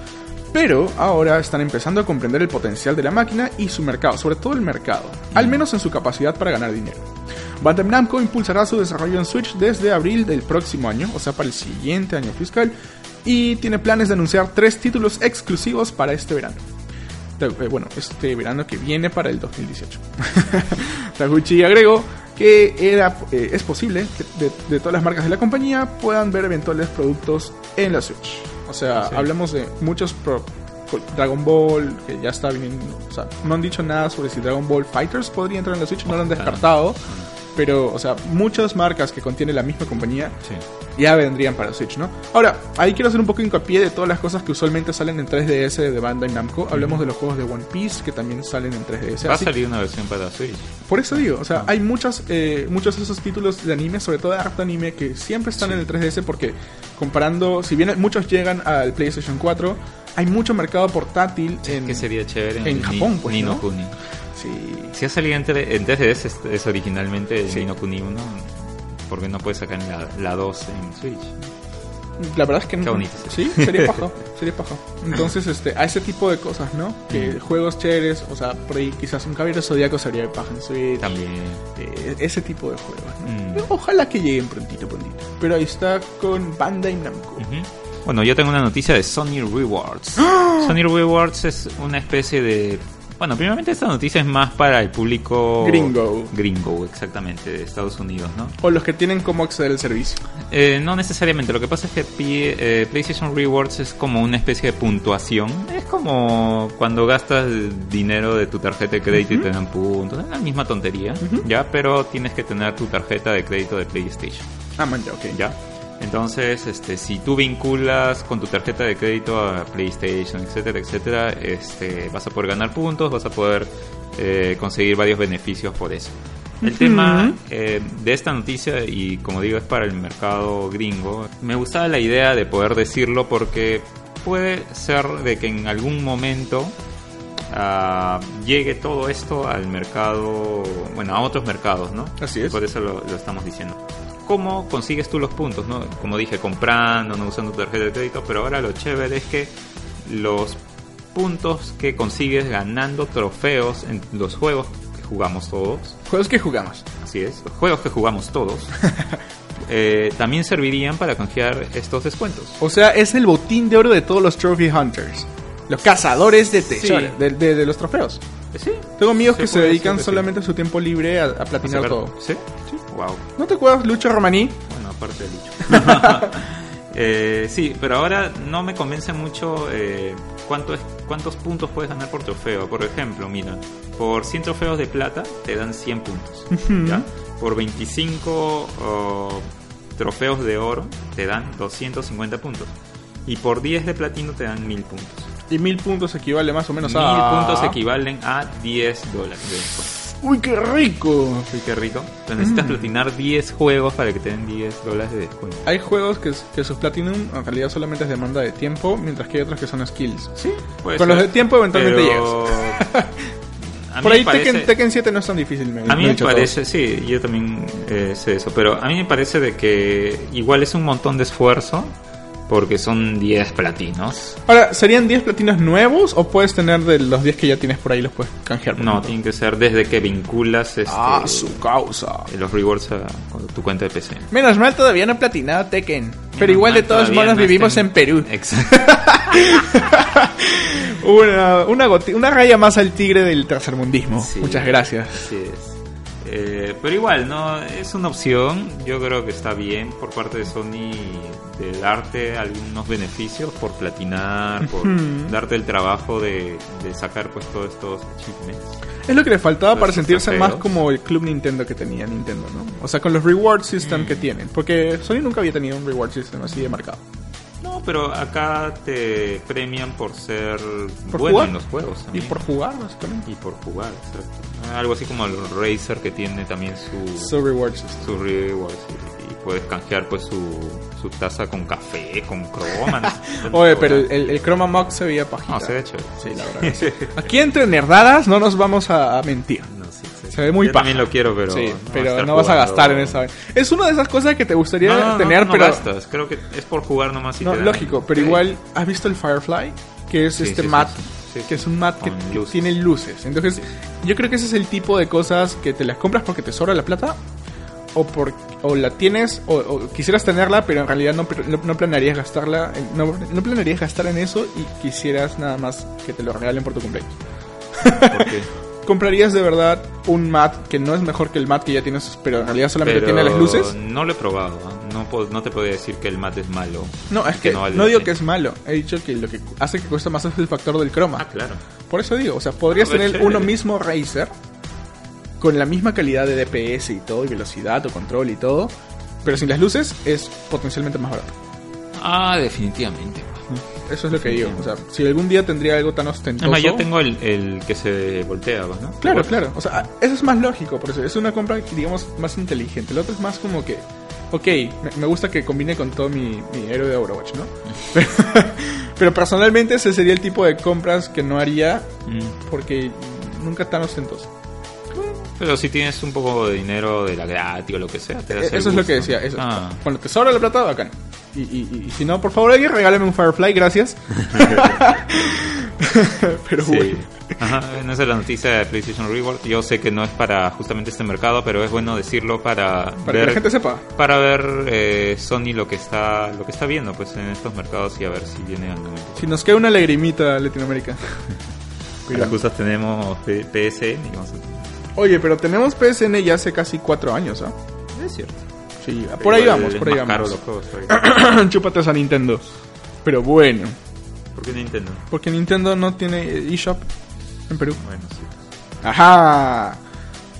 Pero ahora están empezando a comprender el potencial de la máquina y su mercado, sobre todo el mercado, al menos en su capacidad para ganar dinero. Bandai Namco impulsará su desarrollo en Switch desde abril del próximo año, o sea, para el siguiente año fiscal, y tiene planes de anunciar tres títulos exclusivos para este verano. Eh, bueno, este verano que viene para el 2018. Taguchi agregó que eh, es posible que de todas las marcas de la compañía puedan ver eventuales productos en la Switch. O sea, Sí. hablamos de muchos pro- Dragon Ball, que ya está viniendo. O sea, no han dicho nada sobre si Dragon Ball Fighters podría entrar en la Switch, no lo han descartado. Pero, o sea, muchas marcas que contiene la misma compañía Sí. ya vendrían para Switch, ¿no? Ahora, ahí quiero hacer un poco hincapié de todas las cosas que usualmente salen en 3DS de Bandai Namco. Hablemos de los juegos de One Piece que también salen en 3DS. Va a salir una versión para Switch. por eso digo, o sea, hay muchas, eh, muchos de esos títulos de anime, sobre todo de harto anime, que siempre están Sí. en el 3DS porque comparando, si bien muchos llegan al PlayStation 4, hay mucho mercado portátil en... Que sería chévere en Ni- Japón, pues, Nino ¿no? Sí. Si ha salido en, tre- en 3DS es, es originalmente el Sí. Nino Kuni 1, ¿por qué no puedes sacar la, la 2 en Switch? La verdad es que no. bonito Sí, sería paja. sería paja. Entonces, este, a ese tipo de cosas, ¿no? Que Mm. juegos chéveres, o sea, por ahí quizás un caballero zodiaco sería paja en Switch. También. Eh, ese tipo de juegos, ¿no? Mm. Ojalá que lleguen prontito, prontito. Pero ahí está con Bandai Namco. Ujú. Bueno, yo tengo una noticia de Sony Rewards. ¡Ah! Sony Rewards es una especie de... Bueno, primeramente esta noticia es más para el público... Gringo. Gringo, exactamente, de Estados Unidos, ¿no? O los que tienen cómo acceder al servicio. Eh, no necesariamente, lo que pasa es que P- eh, PlayStation Rewards es como una especie de puntuación. Es como cuando gastas dinero de tu tarjeta de crédito y te dan puntos. Es la misma tontería, ¿ya? Pero tienes que tener tu tarjeta de crédito de PlayStation, Ah, man, ya, ok. ¿ya? Entonces, este, si tú vinculas con tu tarjeta de crédito a PlayStation, etcétera, etcétera, este, vas a poder ganar puntos, vas a poder eh, conseguir varios beneficios por eso. El tema eh, de esta noticia, y como digo, es para el mercado gringo, me gustaba la idea de poder decirlo porque puede ser de que en algún momento ah, llegue todo esto al mercado, bueno, a otros mercados, ¿no? Así es. Por eso lo, lo estamos diciendo. ¿Cómo consigues tú los puntos? ¿no? Como dije, comprando, no usando tu tarjeta de crédito, pero ahora lo chévere es que los puntos que consigues ganando trofeos en los juegos que jugamos todos, Juegos que jugamos. así es, los juegos que jugamos todos, eh, también servirían para canjear estos descuentos. O sea, es el botín de oro de todos los Trophy Hunters. Los cazadores de tesoros, Sí. de, de- de los trofeos. Sí, Tengo amigos que se dedican solamente a su tiempo libre a, a platinar todo. ¿Sí? Wow. ¿No te acuerdas, Lucho Romaní? Bueno, aparte de Lucho. Eh, sí, pero ahora no me convence mucho eh, cuánto es, cuántos puntos puedes ganar por trofeo. Por ejemplo, mira, por 100 trofeos de plata te dan 100 puntos. ¿ya? Por 25 oh, trofeos de oro te dan 250 puntos. Y por 10 de platino te dan 1000 puntos. Y mil puntos equivale más o menos 1000 a... puntos equivalen a 10 dólares de descuento. ¡Uy, qué rico! Uy, qué rico. Entonces necesitas Mm. platinar 10 juegos para que te den 10 dólares de descuento. Hay juegos que, que su Platinum en realidad solamente es demanda de tiempo, mientras que hay otros que son skills. Sí, con ser, los de tiempo eventualmente pero- mí Por ahí parece- Tekken, Tekken 7 no es tan difícil. Me, A mí me parece, sí, yo también eh, sé eso, pero a mí me parece de que igual es un montón de esfuerzo porque son 10 platinos. Ahora, ¿serían 10 platinos nuevos o puedes tener de los 10 que ya tienes por ahí los puedes canjear? por No, ejemplo? tiene que ser desde que vinculas este, Ah, su causa. los rewards a, tu cuenta de PC. Menos mal todavía no he platinado Tekken. Pero igual de todos modos no vivimos estén- en Perú. Exacto. Una, una, una raya más al tigre del tercermundismo. Sí. Muchas gracias. Así es. Eh, pero igual, no es una opción. Yo creo que está bien por parte de Sony de darte algunos beneficios por platinar, por darte el trabajo de, de sacar pues todos estos achievements. Es lo que le faltaba para sentirse más como el club Nintendo que tenía Nintendo, ¿no? O sea, con los reward system Mm. que tienen. Porque Sony nunca había tenido un reward system así de marcado. No, pero acá te premian por ser ¿Por bueno jugar? en los juegos. Y por jugar, básicamente. Y por jugar, exacto. Algo así como el Razer que tiene también su, So reward system. su rewards y, y puedes canjear pues su, su taza con café, con croma. no. Oye, pero el, el, Chroma Mug se veía pajita. No, se chévere. Sí, la verdad. Aquí entre nerdadas no nos vamos a, a mentir. Se ve muy Yo paja. también lo quiero, pero. sí, no pero no vas a gastar en esa. Es una de esas cosas que te gustaría No, no, tener, no pero. gastas. Creo que es por jugar nomás y No, lógico, pero igual, ¿has visto el Firefly? Que es Sí, este sí, mat, sí. Que es un mat que tiene luces. Entonces, yo creo que ese es el tipo de cosas que te las compras porque te sobra la plata, o por o la tienes, o, o quisieras tenerla, pero en realidad no, no, no planearías gastarla, no, no planearías gastar en eso y quisieras nada más que te lo regalen por tu cumpleaños. Porque- ¿Comprarías de verdad un mat que no es mejor que el mat que ya tienes, pero en realidad solamente pero tiene las luces? No lo he probado. ¿ah? No, puedo- no te podría decir que el mat es malo. No, es que, no vale no la digo que es malo. He dicho que lo que hace que cuesta más es el factor del croma. Ah, claro. Por eso digo, o sea, podrías ver, tener chévere. uno mismo Razer con la misma calidad de DPS y todo, y velocidad o control y todo, pero sin las luces es potencialmente más barato. Ah, definitivamente. Eso es lo que digo. O sea, si algún día tendría algo tan ostentoso. Además, yo tengo el, el que se voltea, ¿no? Claro, claro. O sea, eso es más lógico, por eso es una compra, digamos, más inteligente. El otro es más como que, ok, me, me gusta que combine con todo mi, mi héroe de Overwatch, ¿no? Pero, pero personalmente ese sería el tipo de compras que no haría Mm. porque nunca tan ostentoso. Pero si tienes un poco de dinero de la gratis o lo que sea, te das Eh, el Eso es lo que decía. Eso. Ah. Cuando te sobra la plata, bacán. Y, y, y- si no, por favor, alguien regálame un Firefly, gracias. pero Sí. bueno. Ajá, no es la noticia de PlayStation Reward. Yo sé que no es para justamente este mercado, pero es bueno decirlo para, Para ver que la gente sepa. para ver eh, Sony lo que está lo que está viendo pues en estos mercados y a ver si viene al momento. Si nos queda una lagrimita Latinoamérica. Las Cuidado. cosas tenemos PSN y vamos a- Oye, pero tenemos PSN ya hace casi cuatro años, ¿ah? Es cierto. Sí, por ahí vamos, por ahí más caro vamos. los juegos. Chúpate a Nintendo. Pero bueno, ¿Por qué Nintendo? porque Nintendo no tiene eShop en Perú. Bueno, sí. Ajá.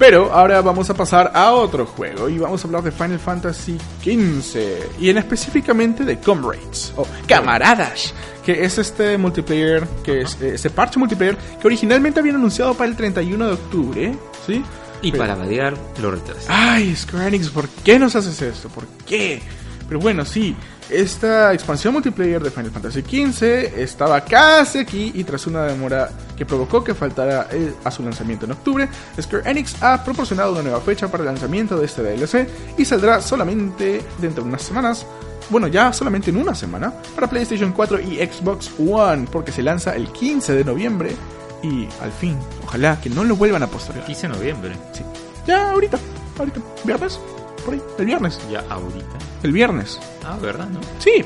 Pero ahora vamos a pasar a otro juego y vamos a hablar de Final Fantasy XV y en específicamente de Comrades o Camaradas, que es este multiplayer, que es ese parche multiplayer que originalmente habían anunciado para el 31 de octubre, ¿sí? Y Pero- para variar, lo retrasé. Ay, Square Enix, ¿por qué nos haces esto? ¿Por qué? Pero bueno, sí, esta expansión multiplayer de Final Fantasy XV estaba casi aquí y tras una demora que provocó que faltara a su lanzamiento en octubre, Square Enix ha proporcionado una nueva fecha para el lanzamiento de este DLC y saldrá solamente dentro de unas semanas. Bueno, ya solamente en una semana para PlayStation 4 y Xbox One, porque se lanza el 15 de noviembre y al fin, ojalá que no lo vuelvan a postergar. 15 de noviembre. Sí. Ya ahorita, ahorita, viernes, por ahí, el viernes, Ya ahorita. El viernes. Ah, ¿verdad? ¿No? Sí,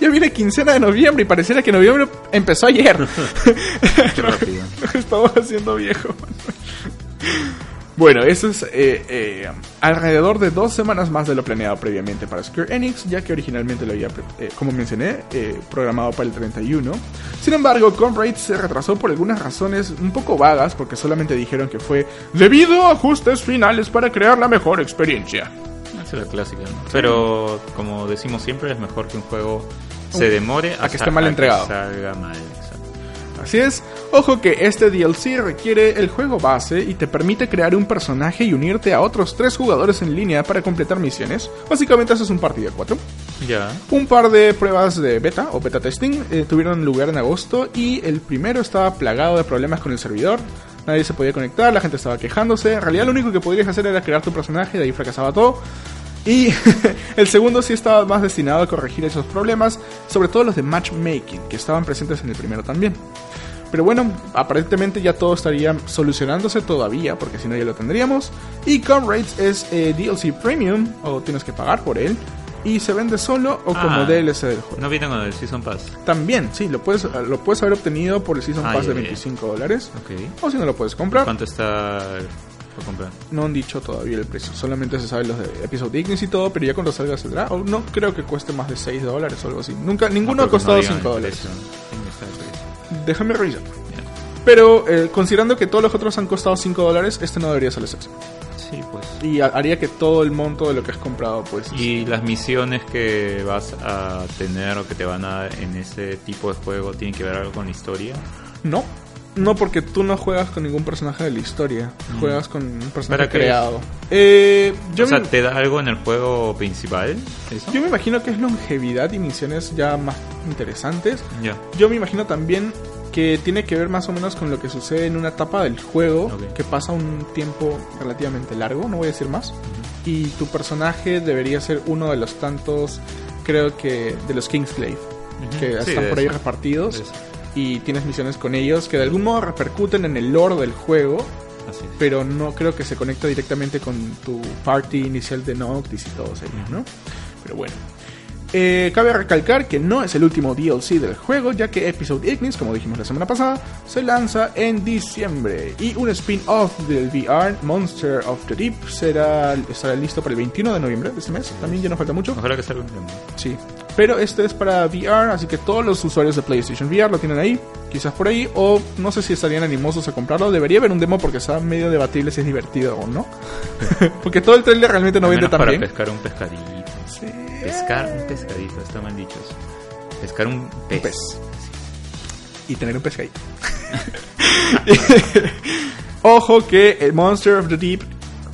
ya viene quincena de noviembre y pareciera que noviembre empezó ayer. Qué rápido. Estamos haciendo viejo. Bueno, eso es eh, eh, alrededor de dos semanas más de lo planeado previamente para Square Enix, ya que originalmente lo había, eh, como mencioné, eh, programado para el 31. Sin embargo, Comrade se retrasó por algunas razones un poco vagas, porque solamente dijeron que fue debido a ajustes finales para crear la mejor experiencia. Es la clásica. Pero como decimos siempre, es mejor que un juego se demore a que esté mal entregado. salga mal, Así es, ojo que este DLC requiere el juego base y te permite crear un personaje y unirte a otros tres jugadores en línea para completar misiones. Básicamente haces un partido de cuatro. Ya. Un par de pruebas de beta o beta testing eh, tuvieron lugar en agosto y el primero estaba plagado de problemas con el servidor. Nadie se podía conectar, la gente estaba quejándose. En realidad lo único que podrías hacer era crear tu personaje, de ahí fracasaba todo. Y el segundo sí estaba más destinado a corregir esos problemas, sobre todo los de matchmaking, que estaban presentes en el primero también. Pero bueno, aparentemente ya todo estaría solucionándose todavía, porque si no ya lo tendríamos. Y Comrades es eh, DLC Premium, o tienes que pagar por él. Y se vende solo o como Ah. DLC del juego. No viene con el Season Pass. También, sí, lo puedes, lo puedes haber obtenido por el Season Ah, Pass de ya. 25 dólares. Ok. O si no lo puedes comprar. ¿Cuánto está por comprar? No han dicho todavía el precio, solamente se saben los de Episode Ignis y todo, pero ya cuando salga saldrá. O no creo que cueste más de 6 dólares o algo así. Nunca, ninguno No, ha costado no digan 5 el dólares. Déjame revisar. Ya. Pero eh, considerando que todos los otros han costado 5 dólares, este no debería ser la excepción. Sí, pues. Y ha- haría que todo el monto de lo que has comprado, pues. Y las misiones que vas a tener o que te van a dar en ese tipo de juego tienen que ver algo con la historia. No. No, porque tú no juegas con ningún personaje de la historia. Juegas con un personaje creado. Eh, yo, o sea, me, ¿te da algo en el juego principal? ¿Eso? yo me imagino que es longevidad y misiones ya más interesantes. Ya. Yo me imagino también que tiene que ver más o menos con lo que sucede en una etapa del juego que pasa un tiempo relativamente largo, no voy a decir más. Y tu personaje debería ser uno de los tantos, creo que, de los Kingsglaive, Ujú. que Sí, están por ahí eso. repartidos. Y tienes misiones con ellos que de algún modo repercuten en el lore del juego, Así es. pero no creo que se conecta directamente con tu party inicial de Noctis y todos ellos, ¿no? Pero bueno. Eh, cabe recalcar que no es el último DLC del juego, ya que Episode Ignis, como dijimos la semana pasada, se lanza en diciembre. Y un spin-off del VR, Monster of the Deep, será, estará listo para el 21 de noviembre de este mes. También ya nos falta mucho. Ojalá que salga. Sí. Pero este es para VR, así que todos los usuarios de PlayStation VR lo tienen ahí, quizás por ahí, o no sé si estarían animosos a comprarlo. Debería haber un demo porque está medio debatible si es divertido o no. porque todo el trailer realmente no Al vende tan para bien. pescar un pescadito. Sí. Pescar un pescadito, está mal dicho eso. Pescar un pez. Un pez. Y tener un pescadito. Ojo que el Monster of the Deep,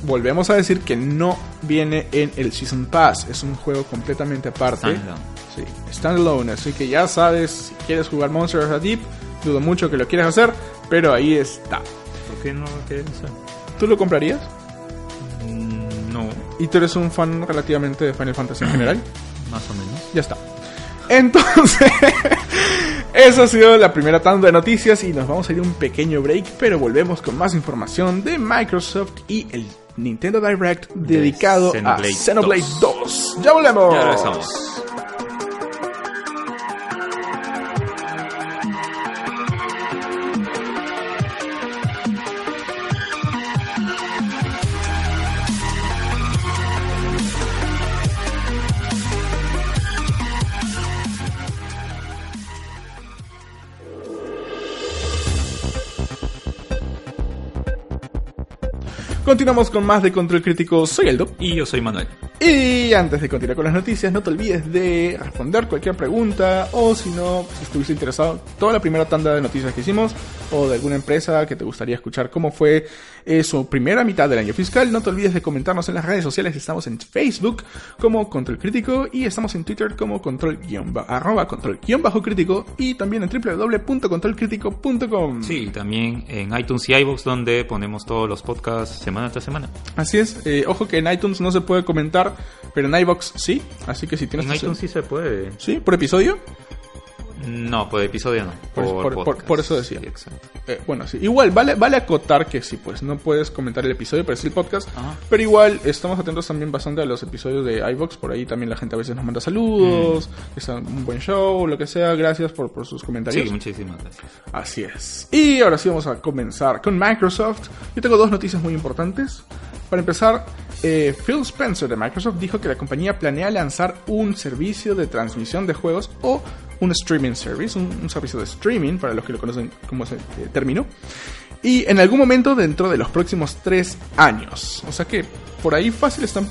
volvemos a decir que no viene en el Season Pass. Es un juego completamente aparte. Standalone. Sí, standalone. Así que ya sabes, si quieres jugar Monster of the Deep, dudo mucho que lo quieras hacer, pero ahí está. ¿Por qué no lo quieres hacer? ¿Tú lo comprarías? Mm, No, ¿Y tú eres un fan relativamente de Final Fantasy en general? más o menos. Ya está. Entonces, esa ha sido la primera tanda de noticias y nos vamos a ir a un pequeño break, pero volvemos con más información de Microsoft y el Nintendo Direct dedicado Xenoblade a Xenoblade 2. 2. ¡Ya volvemos! Ya regresamos. Continuamos con más de Control Crítico. Soy Eldo. Y yo soy Manuel. Y antes de continuar con las noticias, no te olvides de responder cualquier pregunta o si no, si estuviste interesado, toda la primera tanda de noticias que hicimos o de alguna empresa que te gustaría escuchar cómo fue eh, su primera mitad del año fiscal, no te olvides de comentarnos en las redes sociales. Estamos en Facebook como Control Crítico y estamos en Twitter como control arroba control bajo crítico y también en www.controlcrítico.com. Sí, también en iTunes y iVoox donde ponemos todos los podcasts semana tras semana. Así es. Eh, ojo que en iTunes no se puede comentar, pero en iBox sí. Así que si tienes En tu- iTunes sí se puede. ¿Sí? ¿Por episodio? No, por episodio no. Por- por- por- eso decía. Sí, exacto. Eh, bueno, sí. Igual, vale, vale acotar que sí, pues no puedes comentar el episodio, pero sí el podcast. Ajá. Pero igual, estamos atentos también bastante a los episodios de iVox. Por ahí también la gente a veces nos manda saludos, que está un buen show, lo que sea. Gracias por, por sus comentarios. Sí, muchísimas gracias. Así es. Y ahora sí vamos a comenzar con Microsoft. Yo tengo dos noticias muy importantes. Para empezar, eh, Phil Spencer de Microsoft dijo que la compañía planea lanzar un servicio de transmisión de juegos o un streaming service, un, un servicio de streaming, para los que lo conocen como ese eh, término. Y en algún momento dentro de los próximos tres años. O sea que por ahí fácil están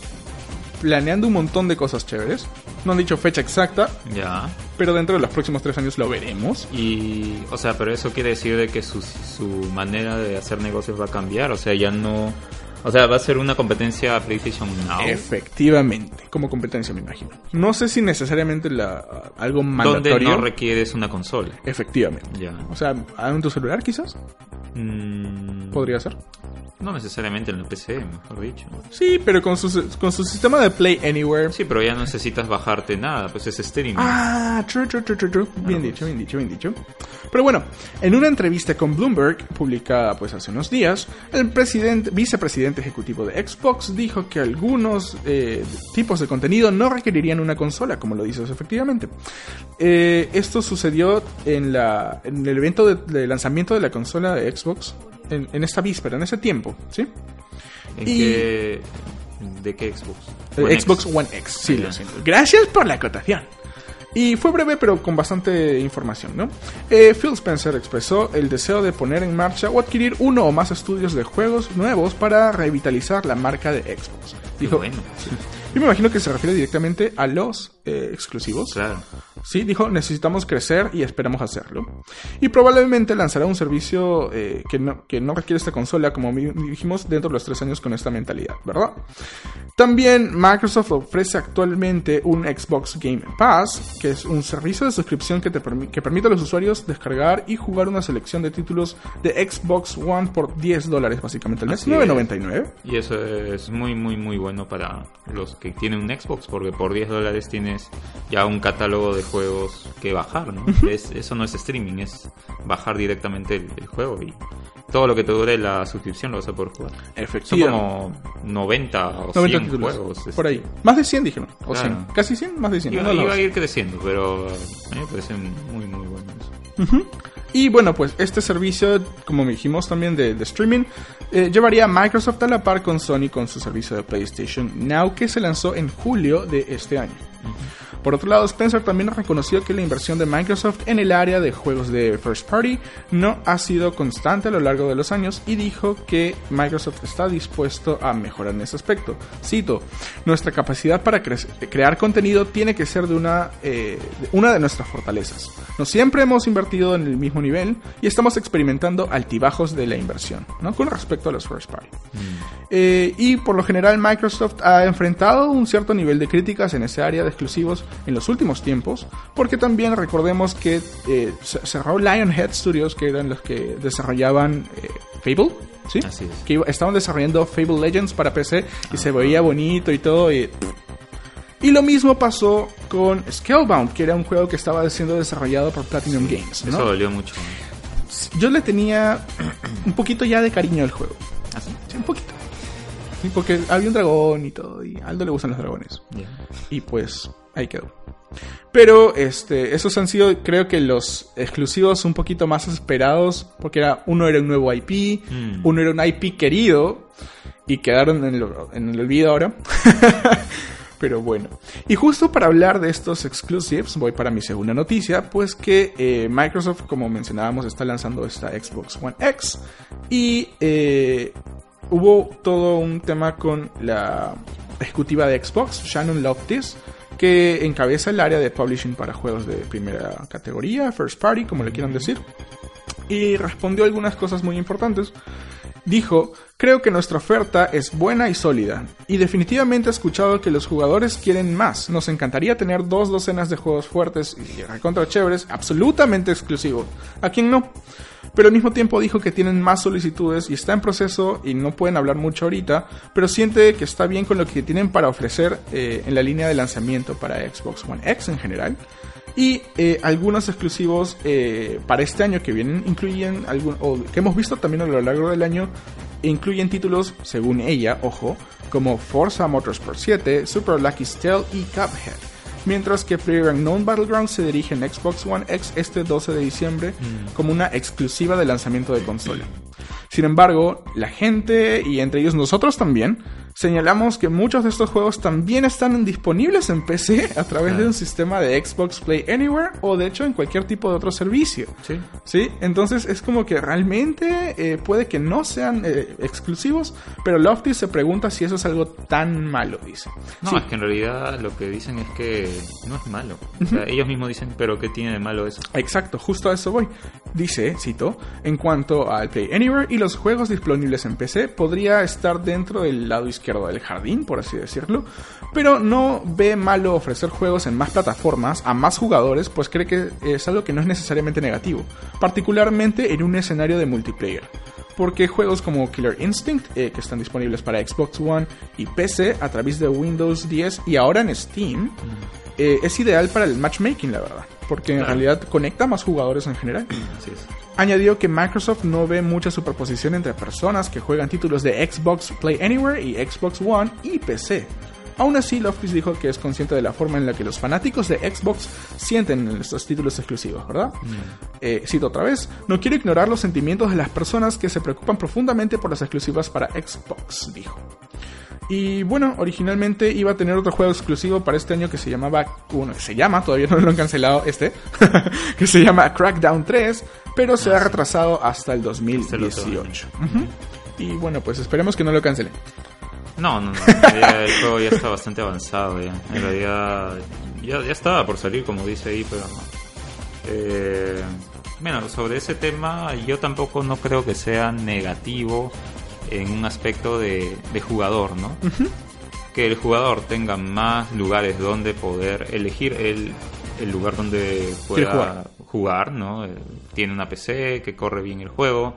planeando un montón de cosas chéveres. No han dicho fecha exacta, Ya. pero dentro de los próximos tres años lo veremos. Y, o sea, pero eso quiere decir de que su, su manera de hacer negocios va a cambiar. O sea, ya no. O sea, va a ser una competencia PlayStation Now. Efectivamente, como competencia me imagino. No sé si necesariamente la, algo donde mandatorio. no requieres una consola. Efectivamente. Ya. O sea, en tu celular quizás Mm, podría ser. No necesariamente en el PC, mejor dicho. Sí, pero con su, con su sistema de Play Anywhere. Sí, pero ya no necesitas bajarte nada, pues es streaming. Ah, true, true, true, true, true. Bien dicho, bien dicho, bien dicho. Pero bueno, en una entrevista con Bloomberg, publicada pues hace unos días, el presidente, vicepresidente ejecutivo de Xbox dijo que algunos eh, tipos de contenido no requerirían una consola, como lo dices efectivamente. Eh, esto sucedió en, la, en el evento de, de lanzamiento de la consola de Xbox, en, en esta víspera, en ese tiempo, ¿sí? ¿En y- qué, ¿De qué Xbox? One Xbox X. One X, sí, lo siento. Gracias por la acotación. Y fue breve pero con bastante información, ¿no? Eh, Phil Spencer expresó el deseo de poner en marcha o adquirir uno o más estudios de juegos nuevos para revitalizar la marca de Xbox. Qué Dijo, bueno. yo me imagino que se refiere directamente a los eh, exclusivos. Claro. Sí, dijo, necesitamos crecer y esperamos hacerlo. Y probablemente lanzará un servicio eh, que, no, que no requiere esta consola, como dijimos, dentro de los tres años con esta mentalidad, ¿verdad? También Microsoft ofrece actualmente un Xbox Game Pass, que es un servicio de suscripción que, te permi- que permite a los usuarios descargar y jugar una selección de títulos de Xbox One por 10 dólares básicamente al mes, Así es. 9.99. Y eso es muy, muy, muy bueno para los que tienen un Xbox, porque por 10 dólares tienes ya un catálogo de juegos que bajar, ¿no? Es- eso no es streaming, es bajar directamente el, el juego y todo lo que te dure la suscripción lo vas a poder jugar. Son como 90 o 90 100 títulos. juegos. este. Por ahí. Más de 100 dijeron. O Claro. 100. Casi 100, más de 100. Iba, los iba a ir creciendo, pero a mí me parece muy, muy bueno eso. Ujú. Y bueno, pues este servicio, como dijimos también de, de streaming, eh, llevaría a Microsoft a la par con Sony con su servicio de PlayStation Now que se lanzó en julio de este año. Por otro lado, Spencer también reconoció que la inversión de Microsoft en el área de juegos de first party no ha sido constante a lo largo de los años y dijo que Microsoft está dispuesto a mejorar en ese aspecto. Cito, nuestra capacidad para cre- crear contenido tiene que ser de una, eh, de una de nuestras fortalezas. No siempre hemos invertido en el mismo nivel y estamos experimentando altibajos de la inversión, ¿no? Con respecto a los first party. Eh, y por lo general Microsoft ha enfrentado un cierto nivel de críticas en ese área de exclusivos en los últimos tiempos, porque también recordemos que eh, cerró Lionhead Studios, que eran los que desarrollaban eh, Fable, ¿sí? Así es. Que estaban desarrollando Fable Legends para PC y se veía bonito y todo. Y, y lo mismo pasó con Scalebound, que era un juego que estaba siendo desarrollado por Platinum Games. ¿no? Eso dolió mucho. Yo le tenía un poquito ya de cariño al juego. ¿Así? Sí, un poquito. Sí, porque había un dragón y todo, y a Aldo le gustan los dragones. Ya. Y pues ahí quedó. Pero este, esos han sido, creo que los exclusivos un poquito más esperados, porque era, uno era un nuevo IP, Mm. uno era un IP querido, y quedaron en el, en el olvido ahora. Pero bueno. Y justo para hablar de estos exclusives, voy para mi segunda noticia, pues que eh, Microsoft, como mencionábamos, está lanzando esta Xbox One X. Y eh, hubo todo un tema con la ejecutiva de Xbox, Shannon Loftis, que encabeza el área de publishing para juegos de primera categoría, first party, como le quieran decir. Y respondió algunas cosas muy importantes. Dijo, creo que nuestra oferta es buena y sólida, y definitivamente he escuchado que los jugadores quieren más. Nos encantaría tener dos docenas de juegos fuertes y recontra chéveres, absolutamente exclusivos. ¿A quién no? Pero al mismo tiempo dijo que tienen más solicitudes y está en proceso y no pueden hablar mucho ahorita, pero siente que está bien con lo que tienen para ofrecer eh, en la línea de lanzamiento para Xbox One X en general. Y eh, algunos exclusivos eh, para este año que vienen incluyen algún, o que hemos visto también a lo largo del año, incluyen títulos, según ella, ojo, como Forza Motorsport 7, Super Lucky Tale y Cuphead. Mientras que PlayerUnknown Battlegrounds se dirige en Xbox One X este 12 de diciembre como una exclusiva de lanzamiento de consola. Sin embargo, la gente, y entre ellos nosotros también, Señalamos que muchos de estos juegos también están disponibles en PC a través de un sistema de Xbox Play Anywhere o de hecho en cualquier tipo de otro servicio. Sí. ¿Sí? Entonces es como que realmente eh, puede que no sean eh, exclusivos, pero Lofty se pregunta si eso es algo tan malo, dice. No, Sí. es que en realidad lo que dicen es que no es malo. O sea, ellos mismos dicen, pero ¿qué tiene de malo eso? Exacto, justo a eso voy. Dice, cito, en cuanto al Play Anywhere y los juegos disponibles en PC, podría estar dentro del lado izquierdo del jardín, por así decirlo, pero no ve malo ofrecer juegos en más plataformas a más jugadores, pues cree que es algo que no es necesariamente negativo, particularmente en un escenario de multiplayer. Porque juegos como Killer Instinct, eh, que están disponibles para Xbox One y PC a través de Windows 10 y ahora en Steam, eh, es ideal para el matchmaking, la verdad. Porque en realidad conecta a más jugadores en general. Así es. Añadió que Microsoft no ve mucha superposición entre personas que juegan títulos de Xbox Play Anywhere y Xbox One y PC. Aún así, Loftus dijo que es consciente de la forma en la que los fanáticos de Xbox sienten estos títulos exclusivos, ¿verdad? Eh, cito otra vez, no quiero ignorar los sentimientos de las personas que se preocupan profundamente por las exclusivas para Xbox, dijo. Y bueno, originalmente iba a tener otro juego exclusivo para este año que se llamaba, bueno, que se llama, todavía no lo han cancelado este, que se llama Crackdown 3, pero se ha retrasado hasta el Hasta el otro 2018. Ujú. Y bueno, pues esperemos que no lo cancelen. No, no, no. el juego ya está bastante avanzado ya. En realidad ya, ya estaba por salir, como dice ahí, pero no. Eh, bueno, sobre ese tema yo tampoco no creo que sea negativo en un aspecto de, de jugador, ¿no? Que el jugador tenga más lugares donde poder elegir el, el lugar donde pueda jugar. ¿no? Eh, Tiene una PC que corre bien el juego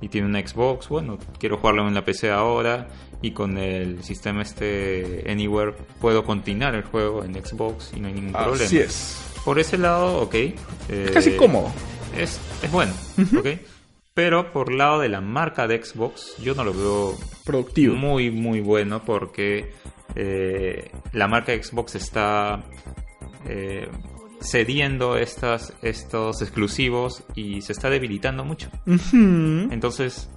y tiene una Xbox, bueno, quiero jugarlo en la PC ahora y con el sistema este Anywhere puedo continuar el juego en Xbox y no hay ningún problema. Así es. Por ese lado, ok. Es eh, casi cómodo. Es, es bueno, ok. Pero por lado de la marca de Xbox, yo no lo veo Productivo. muy, muy bueno porque eh, la marca Xbox está eh, cediendo estas, estos exclusivos y se está debilitando mucho. Entonces,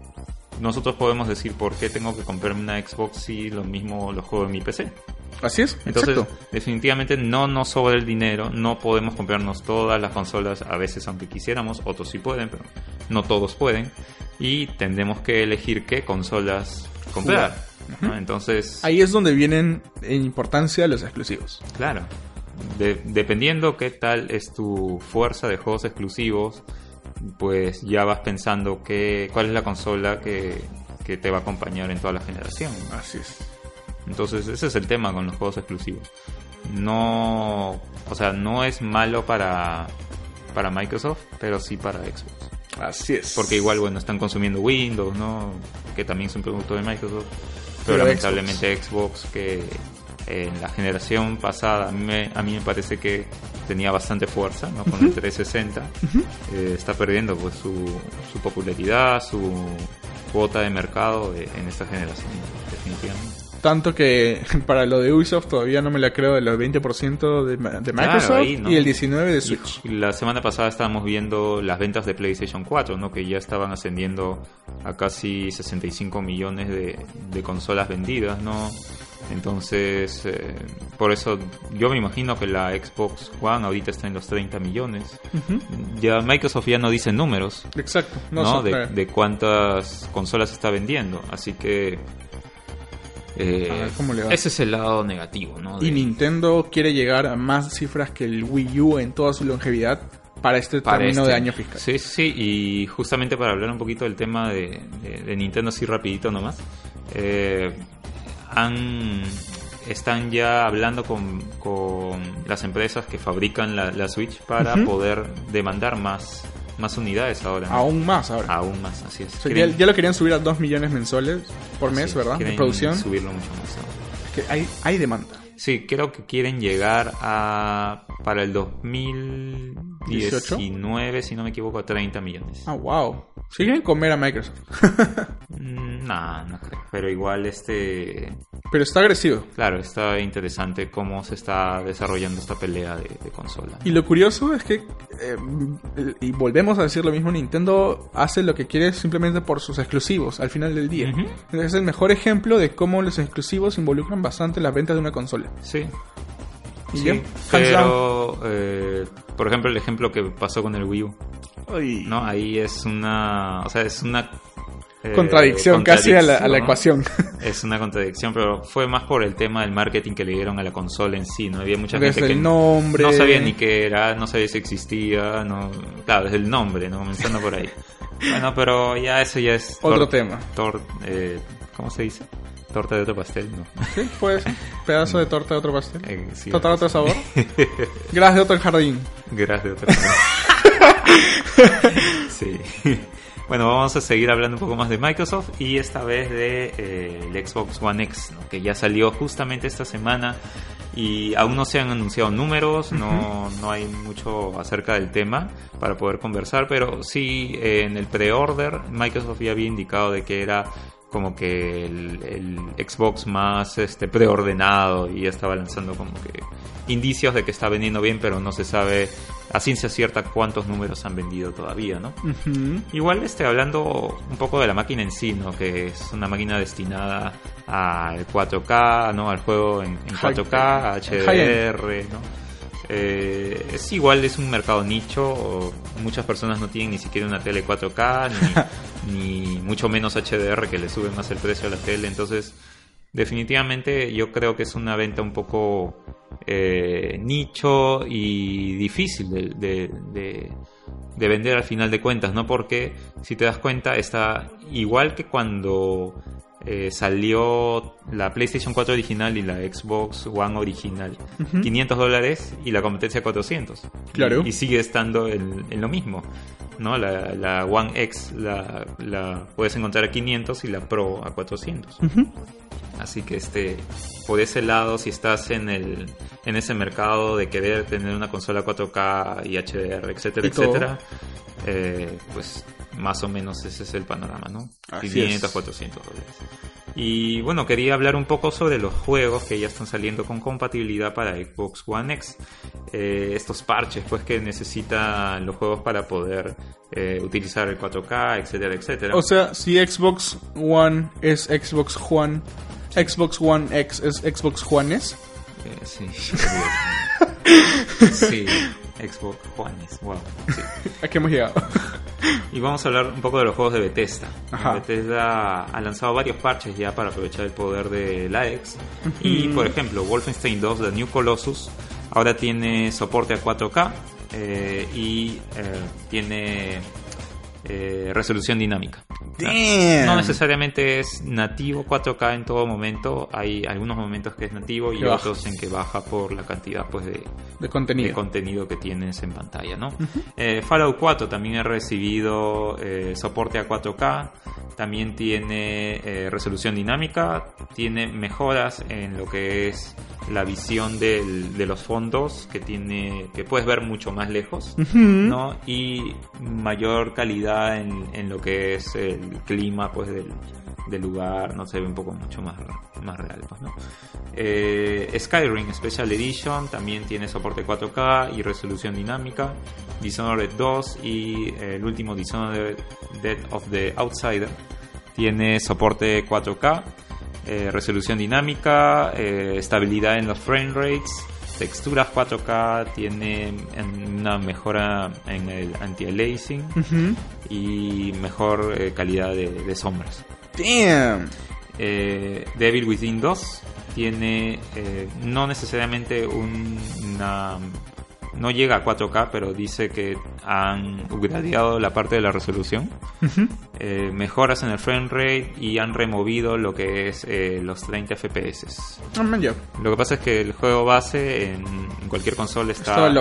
nosotros podemos decir por qué tengo que comprarme una Xbox si lo mismo lo juego en mi PC. Así es. Entonces, Exacto. definitivamente no nos sobra el dinero, no podemos comprarnos todas las consolas, a veces aunque quisiéramos, otros sí pueden, pero no todos pueden, y tendremos que elegir qué consolas comprar. ¿no? Entonces, Ahí es donde vienen en importancia los exclusivos. claro, de- dependiendo qué tal es tu fuerza de juegos exclusivos, pues ya vas pensando qué, cuál es la consola que, que te va a acompañar en toda la generación. Así es. Entonces ese es el tema con los juegos exclusivos. No, o sea, no es malo para para Microsoft, pero sí para Xbox. Así es. Porque igual, bueno, están consumiendo Windows, ¿no? Que también es un producto de Microsoft. Pero, Pero lamentablemente Xbox, que en la generación pasada a mí, me, a mí me parece que tenía bastante fuerza, ¿no? Con el 360. eh, está perdiendo pues su, su popularidad, su cuota de mercado de- en esta generación, definitivamente. Tanto que para lo de Ubisoft todavía no me la creo de los 20% de, Microsoft ahí, ¿no? y el 19% de Y Switch. La semana pasada estábamos viendo las ventas de PlayStation 4, ¿no? Que ya estaban ascendiendo a casi 65 millones de, de consolas vendidas, ¿no? Entonces, eh, por eso yo me imagino que la Xbox One ahorita está en los 30 millones. Ya Microsoft ya no dice números, Exacto. No, De, de cuántas consolas está vendiendo. Así que... eh, A ver cómo le va. ese es el lado negativo, ¿no? Y Nintendo quiere llegar a más cifras que el Wii U en toda su longevidad para este para término este de año fiscal. Sí, sí, y justamente para hablar un poquito del tema de, de- de Nintendo así rapidito nomás, eh, han, están ya hablando con, con las empresas que fabrican la, la Switch para Ujú. poder demandar más, más unidades ahora. ¿no? Aún más ahora. Aún más, así es. O sea, ya, ya lo querían subir a 2 millones mensuales por así mes, es, ¿verdad? De producción. subirlo mucho más. ¿no? Es que hay, hay demanda. Sí, creo que quieren llegar a para el 2019, si no me equivoco, a 30 millones. Ah, wow. Si quieren comer a Microsoft. Mm, No, no creo. Pero igual este... Pero está agresivo. Claro, está interesante cómo se está desarrollando esta pelea de, de consola. Y lo curioso es que, eh, y volvemos a decir lo mismo, Nintendo hace lo que quiere simplemente por sus exclusivos al final del día. Ujú. Es el mejor ejemplo de cómo los exclusivos involucran bastante las ventas de una consola. Sí. Y Sí, pero eh, por ejemplo el ejemplo que pasó con el Wii U, ¿no? Ahí es una, o sea, es una eh, Contradicción casi a la, a la ecuación. ¿no? Es una contradicción, pero fue más por el tema del marketing que le dieron a la consola en sí, ¿no? Había mucha Desde gente que el nombre. no sabía ni qué era, no sabía si existía, no, claro, desde el nombre, ¿no? Comenzando por ahí. Bueno, pero ya eso ya es Otro tema. eh, ¿Cómo se dice? Torta de otro pastel, ¿no? Sí, pues, pedazo de torta de otro pastel. Eh, sí, Torta de otro sabor. Gras de otro jardín. Gracias de otro Sí. Bueno, vamos a seguir hablando un poco más de Microsoft y esta vez de eh, el Xbox One X, ¿no? que ya salió justamente esta semana y aún no se han anunciado números, no, no hay mucho acerca del tema para poder conversar, pero sí eh, en el pre-order Microsoft ya había indicado de que era como que el, el Xbox más este preordenado y ya estaba lanzando como que indicios de que está vendiendo bien, pero no se sabe a ciencia cierta cuántos números han vendido todavía, ¿no? Igual este, hablando un poco de la máquina en sí, ¿no? Que es una máquina destinada al 4K, ¿no? Al juego en, en 4K, a HDR, ¿no? Eh, es igual, es un mercado nicho, muchas personas no tienen ni siquiera una tele 4K, ni, ni mucho menos HDR que le sube más el precio a la tele, entonces definitivamente yo creo que es una venta un poco eh, nicho y difícil de, de- de- de vender al final de cuentas, ¿no? Porque si te das cuenta está igual que cuando eh, salió la PlayStation 4 original y la Xbox One original, 500 dólares y la competencia 400. Claro. Y, y sigue estando en, en lo mismo, ¿no? La, la One X la, la puedes encontrar a 500 y la Pro a 400. Así que este, por ese lado, si estás en el, en ese mercado de querer tener una consola 4K y HDR, etcétera, Y etcétera, eh, pues más o menos ese es el panorama, ¿no? Así 500, es. 400 dólares. Y bueno, quería hablar un poco sobre los juegos que ya están saliendo con compatibilidad para Xbox One X. Eh, estos parches, pues que necesitan los juegos para poder eh, utilizar el 4K, etcétera, etcétera. O sea, si Xbox One es Xbox One, Xbox One X es Xbox Juanes. Eh, sí. sí, Xbox Juanes, wow. sí. ¿A qué hemos llegado? Y vamos a hablar un poco de los juegos de Bethesda. Ajá. Bethesda ha lanzado varios parches ya para aprovechar el poder de la X. Y por ejemplo, Wolfenstein 2 The New Colossus ahora tiene soporte a 4K eh, y eh, tiene eh, resolución dinámica. No necesariamente es nativo 4K en todo momento. Hay algunos momentos que es nativo y baja. otros en que baja por la cantidad pues de, De de contenido. contenido que tienes en pantalla, ¿no? Eh, Fallout 4 también ha recibido eh, soporte a 4K, también tiene eh, resolución dinámica, tiene mejoras en lo que es la visión del- de los fondos, que tiene que puedes ver mucho más lejos, ¿no? Y mayor calidad en, en lo que es el clima, pues del, lugar, no se ve un poco mucho más, más real, pues, ¿no? Eh, Skyrim Special Edition también tiene soporte 4K y resolución dinámica. Dishonored 2 y eh, el último Dishonored Dead of the Outsider tiene soporte 4K, eh, resolución dinámica, eh, estabilidad en los frame rates, texturas 4K, tiene en- una mejora en el anti-aliasing y mejor eh, calidad de, de sombras. Damn. Eh, Devil Within 2 tiene eh, no necesariamente un- una no llega a 4K pero dice que han upgradeado la parte de la resolución eh, mejoras en el frame rate y han removido lo que es eh, los 30 FPS Ah, lo que pasa es que el juego base en, cualquier consola está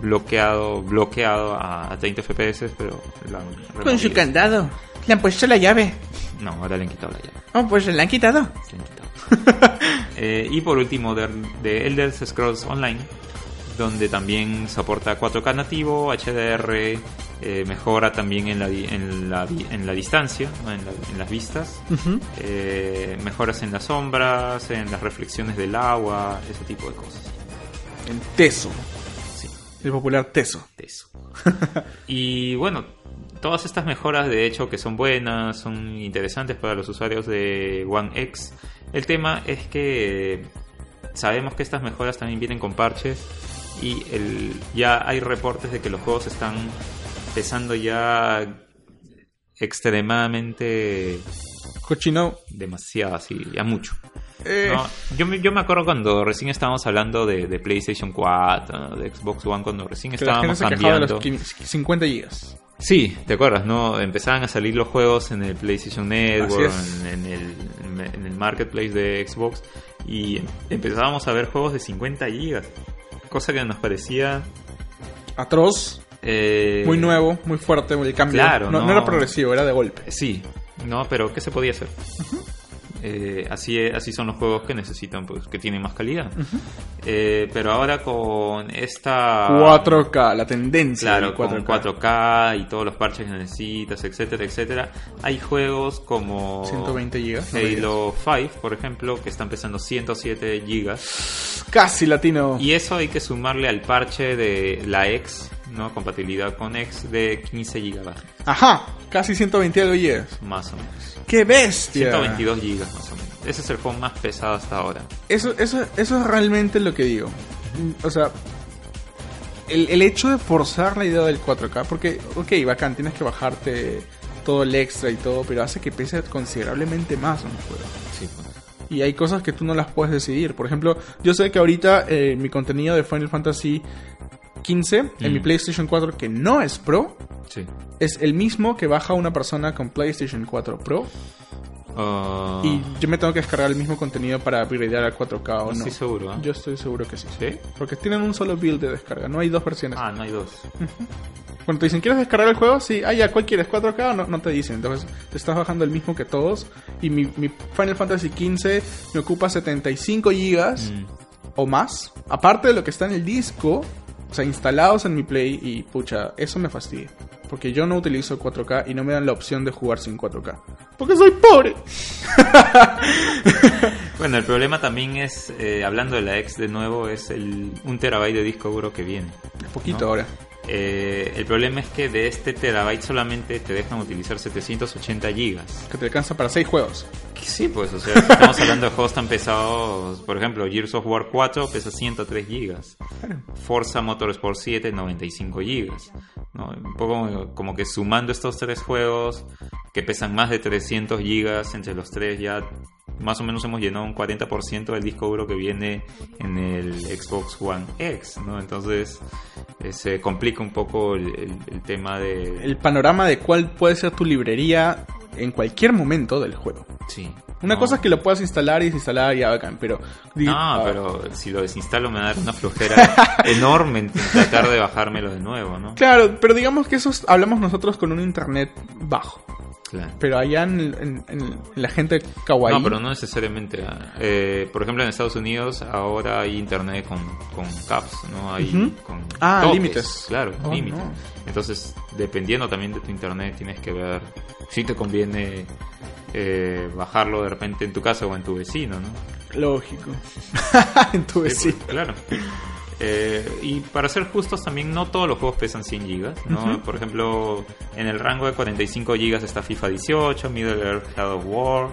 bloqueado bloqueado a, a 30 FPS pero lo han Con su candado. Le han puesto la llave. no ahora le han quitado la llave Oh, pues se la han quitado. Se han quitado. Eh, y por último, de, de Elder Scrolls Online, donde también soporta 4K nativo, HDR Eh, mejora también en la, en la, en la distancia, en, la- en las vistas. Eh, mejoras en las sombras, en las reflexiones del agua, ese tipo de cosas. En Teso. Sí, El popular Teso. de eso. y bueno, todas estas mejoras de hecho que son buenas, son interesantes para los usuarios de One X. El tema es que eh, sabemos que estas mejoras también vienen con parches y el, ya hay reportes de que los juegos están pesando ya extremadamente Cochino. demasiado, así, ya mucho. Eh, No, yo, me, yo me acuerdo cuando recién estábamos hablando de, de PlayStation 4, ¿no? de Xbox One, cuando recién que la gente estábamos se quejaba de cambiando. los 15 50 gigas. Sí, ¿te acuerdas? no Empezaban a salir los juegos en el PlayStation Network, en, en el, en el marketplace de Xbox, y empezábamos a ver juegos de 50 gigas. Cosa que nos parecía... Atroz. eh, Muy nuevo, muy fuerte el cambio. Claro, no, no no. era progresivo, era de golpe. Sí, no, pero ¿qué se podía hacer? Eh, así, así son los juegos que necesitan, pues, que tienen más calidad. Eh, pero ahora con esta... 4K, la tendencia Claro, con 4K. 4K y todos los parches que necesitas, etcétera, etcétera. Hay juegos como 120 gigas. no me Halo 5, por ejemplo, que están pesando 107 gigas. digas. Casi latino. Y eso hay que sumarle al parche de la X, ¿no? Compatibilidad con X de 15 gigabytes, Ajá, casi 120 algo gigas. más o menos. ¡Qué bestia! 122 gigas, más o menos. Ese es el juego más pesado hasta ahora. Eso, eso, eso es realmente lo que digo. O sea, el, el hecho de forzar la idea del 4K, porque, ok, bacán, tienes que bajarte todo el extra y todo, pero hace que pese considerablemente más un juego. Sí. Y hay cosas que tú no las puedes decidir. Por ejemplo, yo sé que ahorita eh, mi contenido de Final Fantasy 15 en Mm. mi PlayStation 4, que no es Pro, Sí. es el mismo que baja una persona con PlayStation 4 Pro. Ah, Y yo me tengo que descargar el mismo contenido para upgradear al 4K o no no. estoy seguro, ¿eh? Yo estoy seguro que sí. ¿Sí? Porque tienen un solo build de descarga, no hay dos versiones. Ah, no hay dos. Cuando te dicen, ¿quieres descargar el juego? Sí, ah, ya, ¿cuál quieres? ¿4K o no? No te dicen. Entonces, te estás bajando el mismo que todos. Y mi, mi Final Fantasy XV me ocupa 75 gigas Mm. o más. Aparte de lo que está en el disco, o sea, instalados en mi Play. Y pucha, eso me fastidia. Porque yo no utilizo 4K y no me dan la opción de jugar sin 4K. Porque soy pobre. Bueno, el problema también es, eh, hablando de la X de nuevo, es el un terabyte de disco duro que viene. Es poquito ¿No? ahora. Eh, el problema es que de este terabyte solamente te dejan utilizar 780 gigas. Que te alcanza para 6 juegos. Sí, pues, o sea, estamos hablando de juegos tan pesados. Por ejemplo, Gears of War 4 pesa 103 gigas. Forza Motorsport 7, 95 gigas. ¿no? Un poco como que sumando estos tres juegos que pesan más de 300 gigas entre los tres, ya más o menos hemos llenado un 40% del disco duro que viene en el Xbox One X, ¿no? Entonces eh, se complica un poco el, el- el tema de... El panorama de cuál puede ser tu librería en cualquier momento del juego. Sí. Una No. cosa es que lo puedas instalar y desinstalar y bacán, pero... No, ah, pero si lo desinstalo me va a dar una flojera enorme en tratar de bajármelo de nuevo, ¿no? Claro, pero digamos que eso es- hablamos nosotros con un internet bajo. Claro. Pero allá en, en- en la gente kawaii... No, pero no necesariamente. ah. Eh, por ejemplo, en Estados Unidos ahora hay internet con, con caps, ¿no? Hay con Ah, límites. Claro, Oh, límites. no. Entonces, dependiendo también de tu internet, tienes que ver si te conviene eh, bajarlo de repente en tu casa o en tu vecino, ¿no? Lógico. en tu Sí, vecino. pues, claro. Eh, y para ser justos, también no todos los juegos pesan 100 gigas. ¿no? Por ejemplo, en el rango de 45 gigas está FIFA 18, Middle Earth Shadow of War,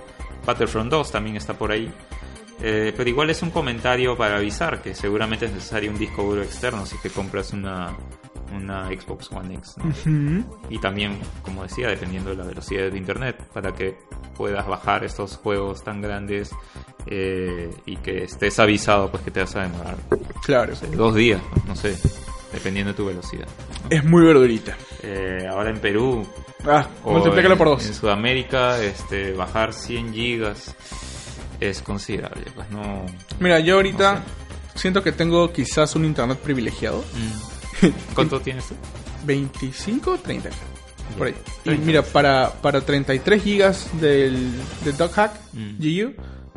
Battlefront 2 también está por ahí. Eh, pero igual es un comentario para avisar que seguramente es necesario un disco duro externo si te compras una, una Xbox One X. Y también, como decía, dependiendo de la velocidad de internet, para que puedas bajar estos juegos tan grandes eh, y que estés avisado pues que te vas a demorar Claro. no sé, dos días, no sé, dependiendo de tu velocidad. Es muy verdurita. Eh, ahora en Perú Ah, o multiplícalo en, por en dos. Sudamérica, este, bajar 100 gigas es considerable, pues no... Mira, yo ahorita No siento que tengo quizás un internet privilegiado. Mm. ¿Cuánto tienes tú? 25 30 por ahí. Y 30. mira, para, para 33 gigas del, de Dog Hack Mm. GU,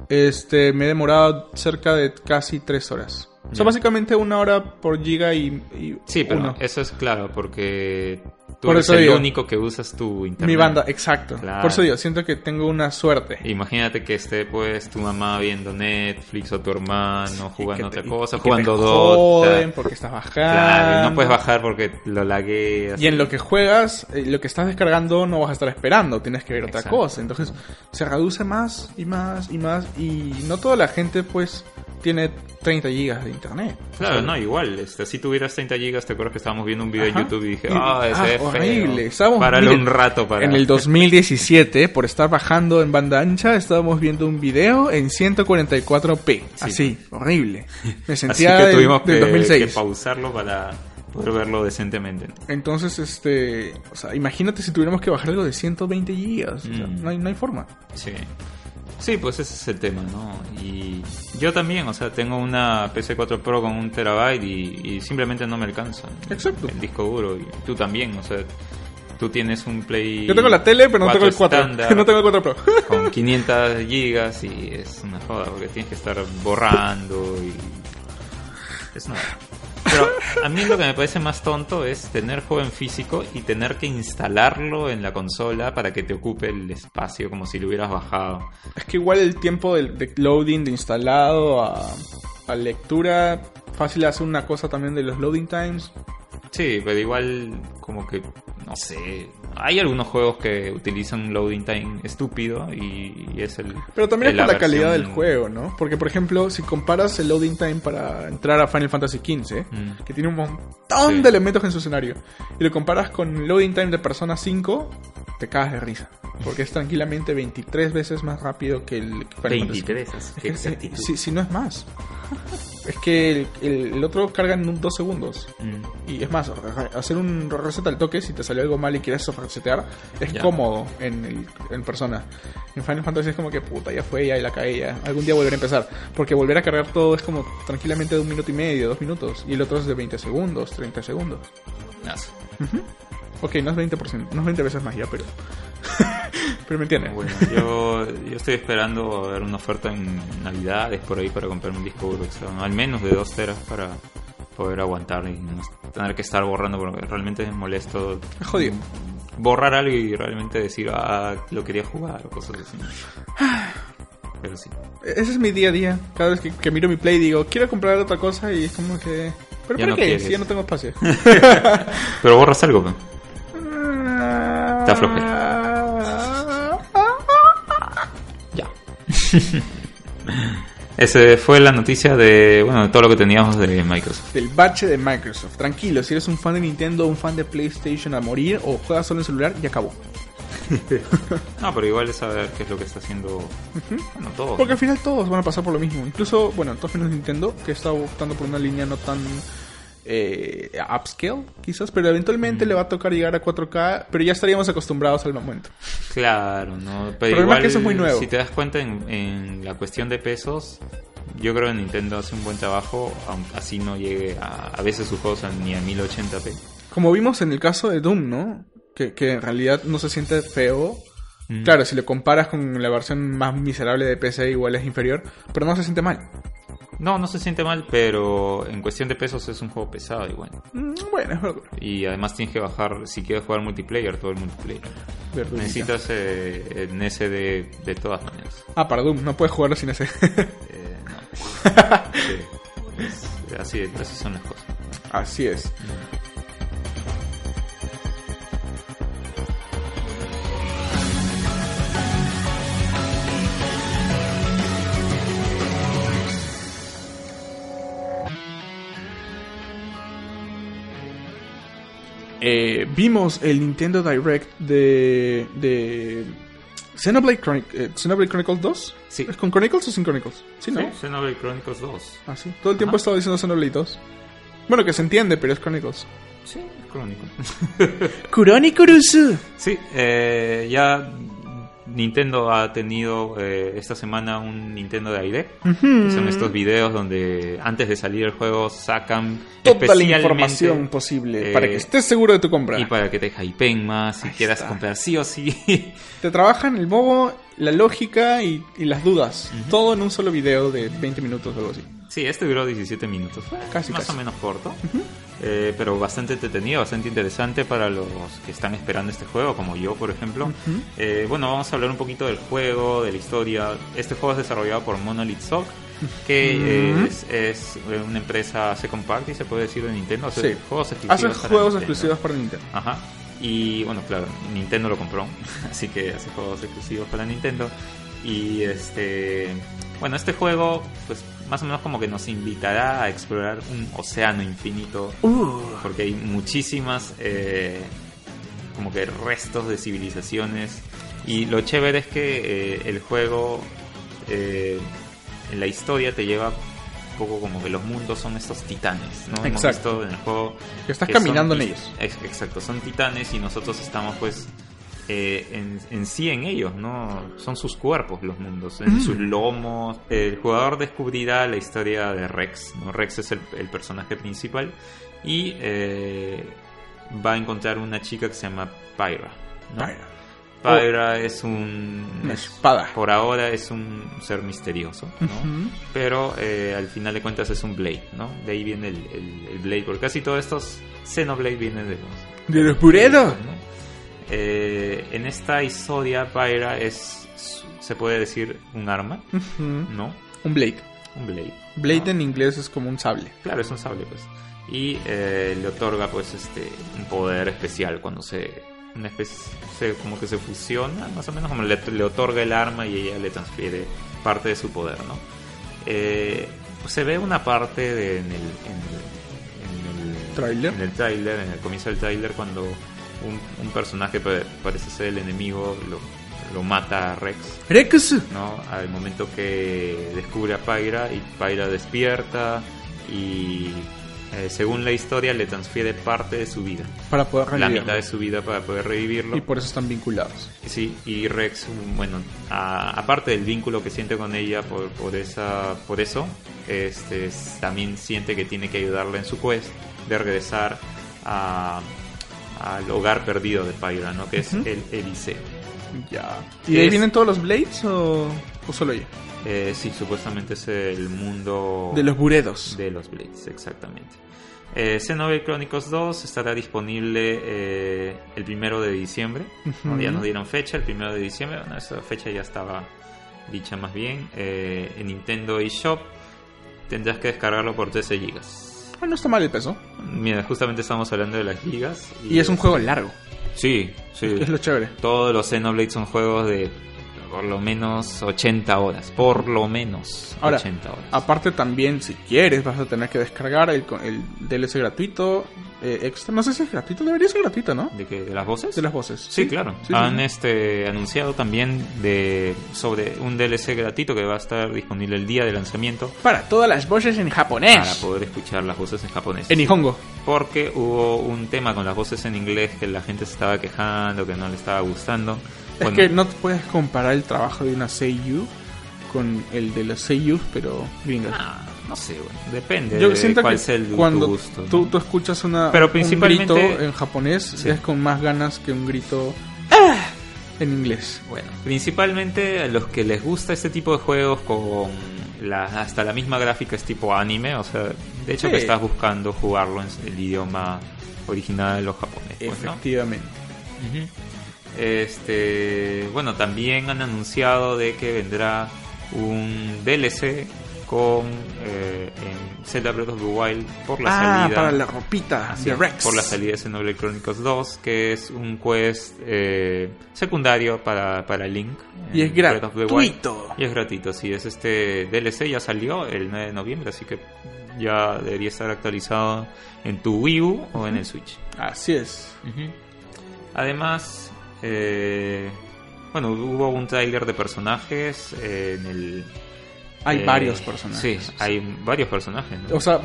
este, me he demorado cerca de casi 3 horas. O sea, básicamente una hora por giga y, y Sí, pero uno. eso es claro, porque Tú Por eres eso el digo. único que usas tu internet. Mi banda, exacto. Claro. Por eso digo, siento que tengo una suerte. Imagínate que esté pues tu mamá viendo Netflix o tu hermano jugando te- otra cosa, y que jugando te Dota. joden porque estás bajando. Claro, y no puedes bajar porque lo lagueas. Y en lo que juegas, eh, lo que estás descargando no vas a estar esperando, tienes que ver otra cosa. Entonces se reduce más y más y más. Y no toda la gente, pues, tiene 30 gigas de internet. Claro, O sea, no, igual. Este, si tuvieras 30 gigas, te acuerdas que estábamos viendo un video en YouTube y dije, ah, ese ah. Horrible. Estábamos- Párale miren, un rato para... En el 2017, por estar bajando en banda ancha, estábamos viendo un video en 144p. Así, horrible. Me Así sentía que del, tuvimos del que, 2006. que pausarlo para poder verlo decentemente. Entonces, este, o sea, imagínate si tuviéramos que bajar algo de 120 gigas. O sea, Mm. no, hay, no hay forma. Sí. Sí, pues ese es el tema, ¿no? Y yo también, o sea, tengo una PC4 Pro con un terabyte y, y simplemente no me alcanza. Exacto. El disco duro. Y tú también, o sea, tú tienes un Play. Yo tengo la tele, pero no tengo el 4. estándar no tengo el 4 Pro. Con 500 gigas y es una joda porque tienes que estar borrando y. Es una. Pero a mí lo que me parece más tonto es tener juego en físico y tener que instalarlo en la consola para que te ocupe el espacio como si lo hubieras bajado. Es que igual el tiempo de, de loading, de instalado a, a lectura, fácil hacer una cosa también de los loading times. Sí, pero igual como que, no sé, hay algunos juegos que utilizan un loading time estúpido y, y es el... Pero también es por la calidad del juego, ¿no? Porque, por ejemplo, si comparas el loading time para entrar a Final Fantasy XV, Mm. que tiene un montón Sí. de elementos en su escenario, y lo comparas con el loading time de Persona 5, te cagas de risa. Porque es tranquilamente 23 veces más rápido que el Final Fantasy 23, qué Es que, si, si no es más. Es que el, el- el otro carga en un, dos segundos. Mm. Y es más, hacer un reset al toque, si te salió algo mal y quieres resetear, es cómodo en, el- en persona. En Final Fantasy es como que puta, ya fue, ya la caí, ya. Algún día volveré a empezar. Porque volver a cargar todo es como tranquilamente de un minuto y medio, dos minutos. Y el otro es de 20 segundos, 30 segundos. Nazo. Ok, no es 20%, no es 20 veces más ya, pero. pero me entiendes. Bueno, yo, yo estoy esperando a ver una oferta en Navidades por ahí para comprarme un disco duro externo, al menos de 2 teras para poder aguantar y no tener que estar borrando porque realmente es molesto Es jodido. borrar algo y realmente decir, ah, lo quería jugar o cosas así. Pero sí. Ese es mi día a día. Cada vez que, que miro mi play digo, quiero comprar otra cosa y es como que. ¿Pero Ya para no qué? Si ya no tengo espacio. Pero borras algo, ¿no? Está Ya. Ese fue la noticia de, bueno, de todo lo que teníamos de Microsoft. Del bache de Microsoft. Tranquilo, si eres un fan de Nintendo, un fan de PlayStation a morir o juegas solo en celular, ya acabó. No, pero igual es saber qué es lo que está haciendo, bueno, todo. Porque al final todos van a pasar por lo mismo. Incluso, bueno, todos menos Nintendo, que está optando por una línea no tan eh, upscale, quizás, pero eventualmente le va a tocar llegar a 4K, pero ya estaríamos acostumbrados al momento. Claro, ¿no? Pero igual, que eso es muy nuevo. si te das cuenta en, en la cuestión de pesos, yo creo que Nintendo hace un buen trabajo, aunque así no llegue a, a veces sus juegos ni a 1080p. Como vimos en el caso de Doom, ¿no? Que, que en realidad no se siente feo. Mm. Claro, si lo comparas con la versión más miserable de PC, igual es inferior, pero no se siente mal. No, no se siente mal, pero en cuestión de pesos es un juego pesado igual. Mm, Bueno, es verdad. Y además tienes que bajar, si quieres jugar multiplayer, todo el multiplayer. Verdurita. Necesitas eh, SD de todas maneras. Ah, para Doom, no puedes jugarlo sin ese. Eh, no. Sí, es- así, así son las cosas. Así es. Eh, vimos el Nintendo Direct de, de Xenoblade, Chronic- eh, Xenoblade Chronicles 2. Sí. ¿Es con Chronicles o sin Chronicles? Sí, ¿no? Sí, Xenoblade Chronicles 2. Ah, sí. Todo el tiempo he estado diciendo Xenoblade 2. Bueno, que se entiende, pero es Chronicles. Sí, Chronicles. Kuronikurusu. Sí, eh, ya Nintendo ha tenido eh, esta semana un Nintendo de ID. Son estos videos donde antes de salir el juego sacan Toda la información posible eh, para que estés seguro de tu compra. y para que te hypeen más si Ahí quieras está. comprar sí o sí. Te trabajan el modo, la lógica y, y las dudas. Todo en un solo video de 20 minutos o algo así. Sí, este duró 17 minutos. Casi, más casi. o menos corto. Eh, pero bastante entretenido, bastante interesante para los que están esperando este juego, como yo, por ejemplo. Eh, bueno, vamos a hablar un poquito del juego, de la historia. Este juego es desarrollado por Monolith Soft, que eh, es, es una empresa second party, se puede decir, de Nintendo. Hace Sí. juegos exclusivos. Hace para juegos Nintendo. exclusivos para Nintendo. Ajá. Y bueno, claro, Nintendo lo compró, así que hace juegos exclusivos para Nintendo. Y este, bueno, este juego, pues más o menos como que nos invitará a explorar un océano infinito, porque hay muchísimas, eh, como que restos de civilizaciones. Y lo chévere es que eh, el juego, eh, en la historia te lleva un poco como que los mundos son estos titanes, ¿no? Hemos Exacto. visto en el juego Que estás que son caminando en ellos. Ex- Exacto, son titanes y nosotros estamos pues eh, en, en sí en ellos, ¿no? Son sus cuerpos los mundos, en sus lomos. El jugador descubrirá la historia de Rex, ¿no? Rex es el, el personaje principal y eh, va a encontrar una chica que se llama Pyra. ¿no? Pyra. Pyra es un... Una es- espada. Por ahora es un ser misterioso, ¿no? Pero eh, al final de cuentas es un Blade, ¿no? De ahí viene el, el- el Blade, porque casi todos estos Xenoblade vienen de los... De los Buredo. ¿no? Eh, en esta historia, Pyra es, se puede decir, un arma, Ujú. ¿no? Un Blade. Un Blade. Blade ¿no? en inglés es como un sable. Claro, es un sable, pues. Y eh, le otorga, pues, este, un poder especial cuando se... Una especie, se- como que se fusiona, más o menos como le, le otorga el arma y ella le transfiere parte de su poder, ¿no? Eh, se ve una parte de, en el... En el, en el ¿Tráiler? En el tráiler, en el comienzo del tráiler, cuando un, un personaje pa- parece ser el enemigo, lo, lo mata a Rex. Rex. ¿no? Al momento que descubre a Pyra y Pyra despierta y eh, según la historia le transfiere parte de su vida, Para poder la revivirlo. mitad de su vida para poder revivirlo. Y por eso están vinculados. Sí, y Rex, bueno, a- aparte del vínculo que siente con ella por, por esa por eso, este también siente que tiene que ayudarla en su quest de regresar a al hogar perdido de Pyra, ¿no? Que es el Eliseo. Ya. ¿Y de ahí Es- vienen todos los Blades o, o solo ella? Eh, sí, supuestamente es el mundo De los Buredos. de los Blades, exactamente. Eh, Xenoblade Chronicles 2 estará disponible eh, el primero de diciembre. ¿no? Ujú. Ya nos dieron fecha, el primero de diciembre. Bueno, esa fecha ya estaba dicha más bien. Eh, en Nintendo eShop tendrás que descargarlo por 13 GB. Ah, no está mal el peso. Mira, justamente estamos hablando de las gigas. Y es un juego largo. Sí, sí. Es lo chévere. Todos los Xenoblade son juegos de por lo menos 80 horas. Por lo menos Ahora, 80 horas. Aparte también, si quieres, vas a tener que descargar el, el DLC gratuito eh, extra. No sé si es gratuito, debería ser gratuito, ¿no? ¿De, qué? ¿De las voces? De las voces. Sí, claro. Sí, sí. Han este anunciado también de sobre un DLC gratuito que va a estar disponible el día de lanzamiento Para todas las voces en japonés. para poder escuchar las voces en japonés. En Nihongo. Porque hubo un tema con las voces en inglés que la gente se estaba quejando, que no le estaba gustando. Es Bueno, que no te puedes comparar el trabajo de una Seiyu con el de los Seiyus, pero gringas. ah, no sé, bueno, depende Yo de siento cuál que sea el tu cuando gusto. ¿no? tú, tú escuchas una, Pero un principalmente- grito en japonés Sí. es con más ganas que un grito "Ah", en inglés. Bueno, principalmente a los que les gusta este tipo de juegos con la, hasta la misma gráfica es tipo anime, o sea, de hecho Sí. que estás buscando jugarlo en el idioma original de los japoneses. pues, ¿no? Efectivamente. Ujú. Este, bueno, también han anunciado de que vendrá un DLC con eh, en Zelda Breath of the Wild por la ah, salida para la ropita Así de Rex. por la salida de Xenoblade Chronicles 2, que es un quest eh, secundario para, para Link. Y es gratuito. Y es gratuito, sí, es este DLC, ya salió el 9 de noviembre, así que ya debería estar actualizado en tu Wii U o en el Switch. Así es. Además, eh, bueno, hubo un tráiler de personajes eh, en el... Hay eh, varios personajes. Sí, hay varios personajes. ¿no? O sea,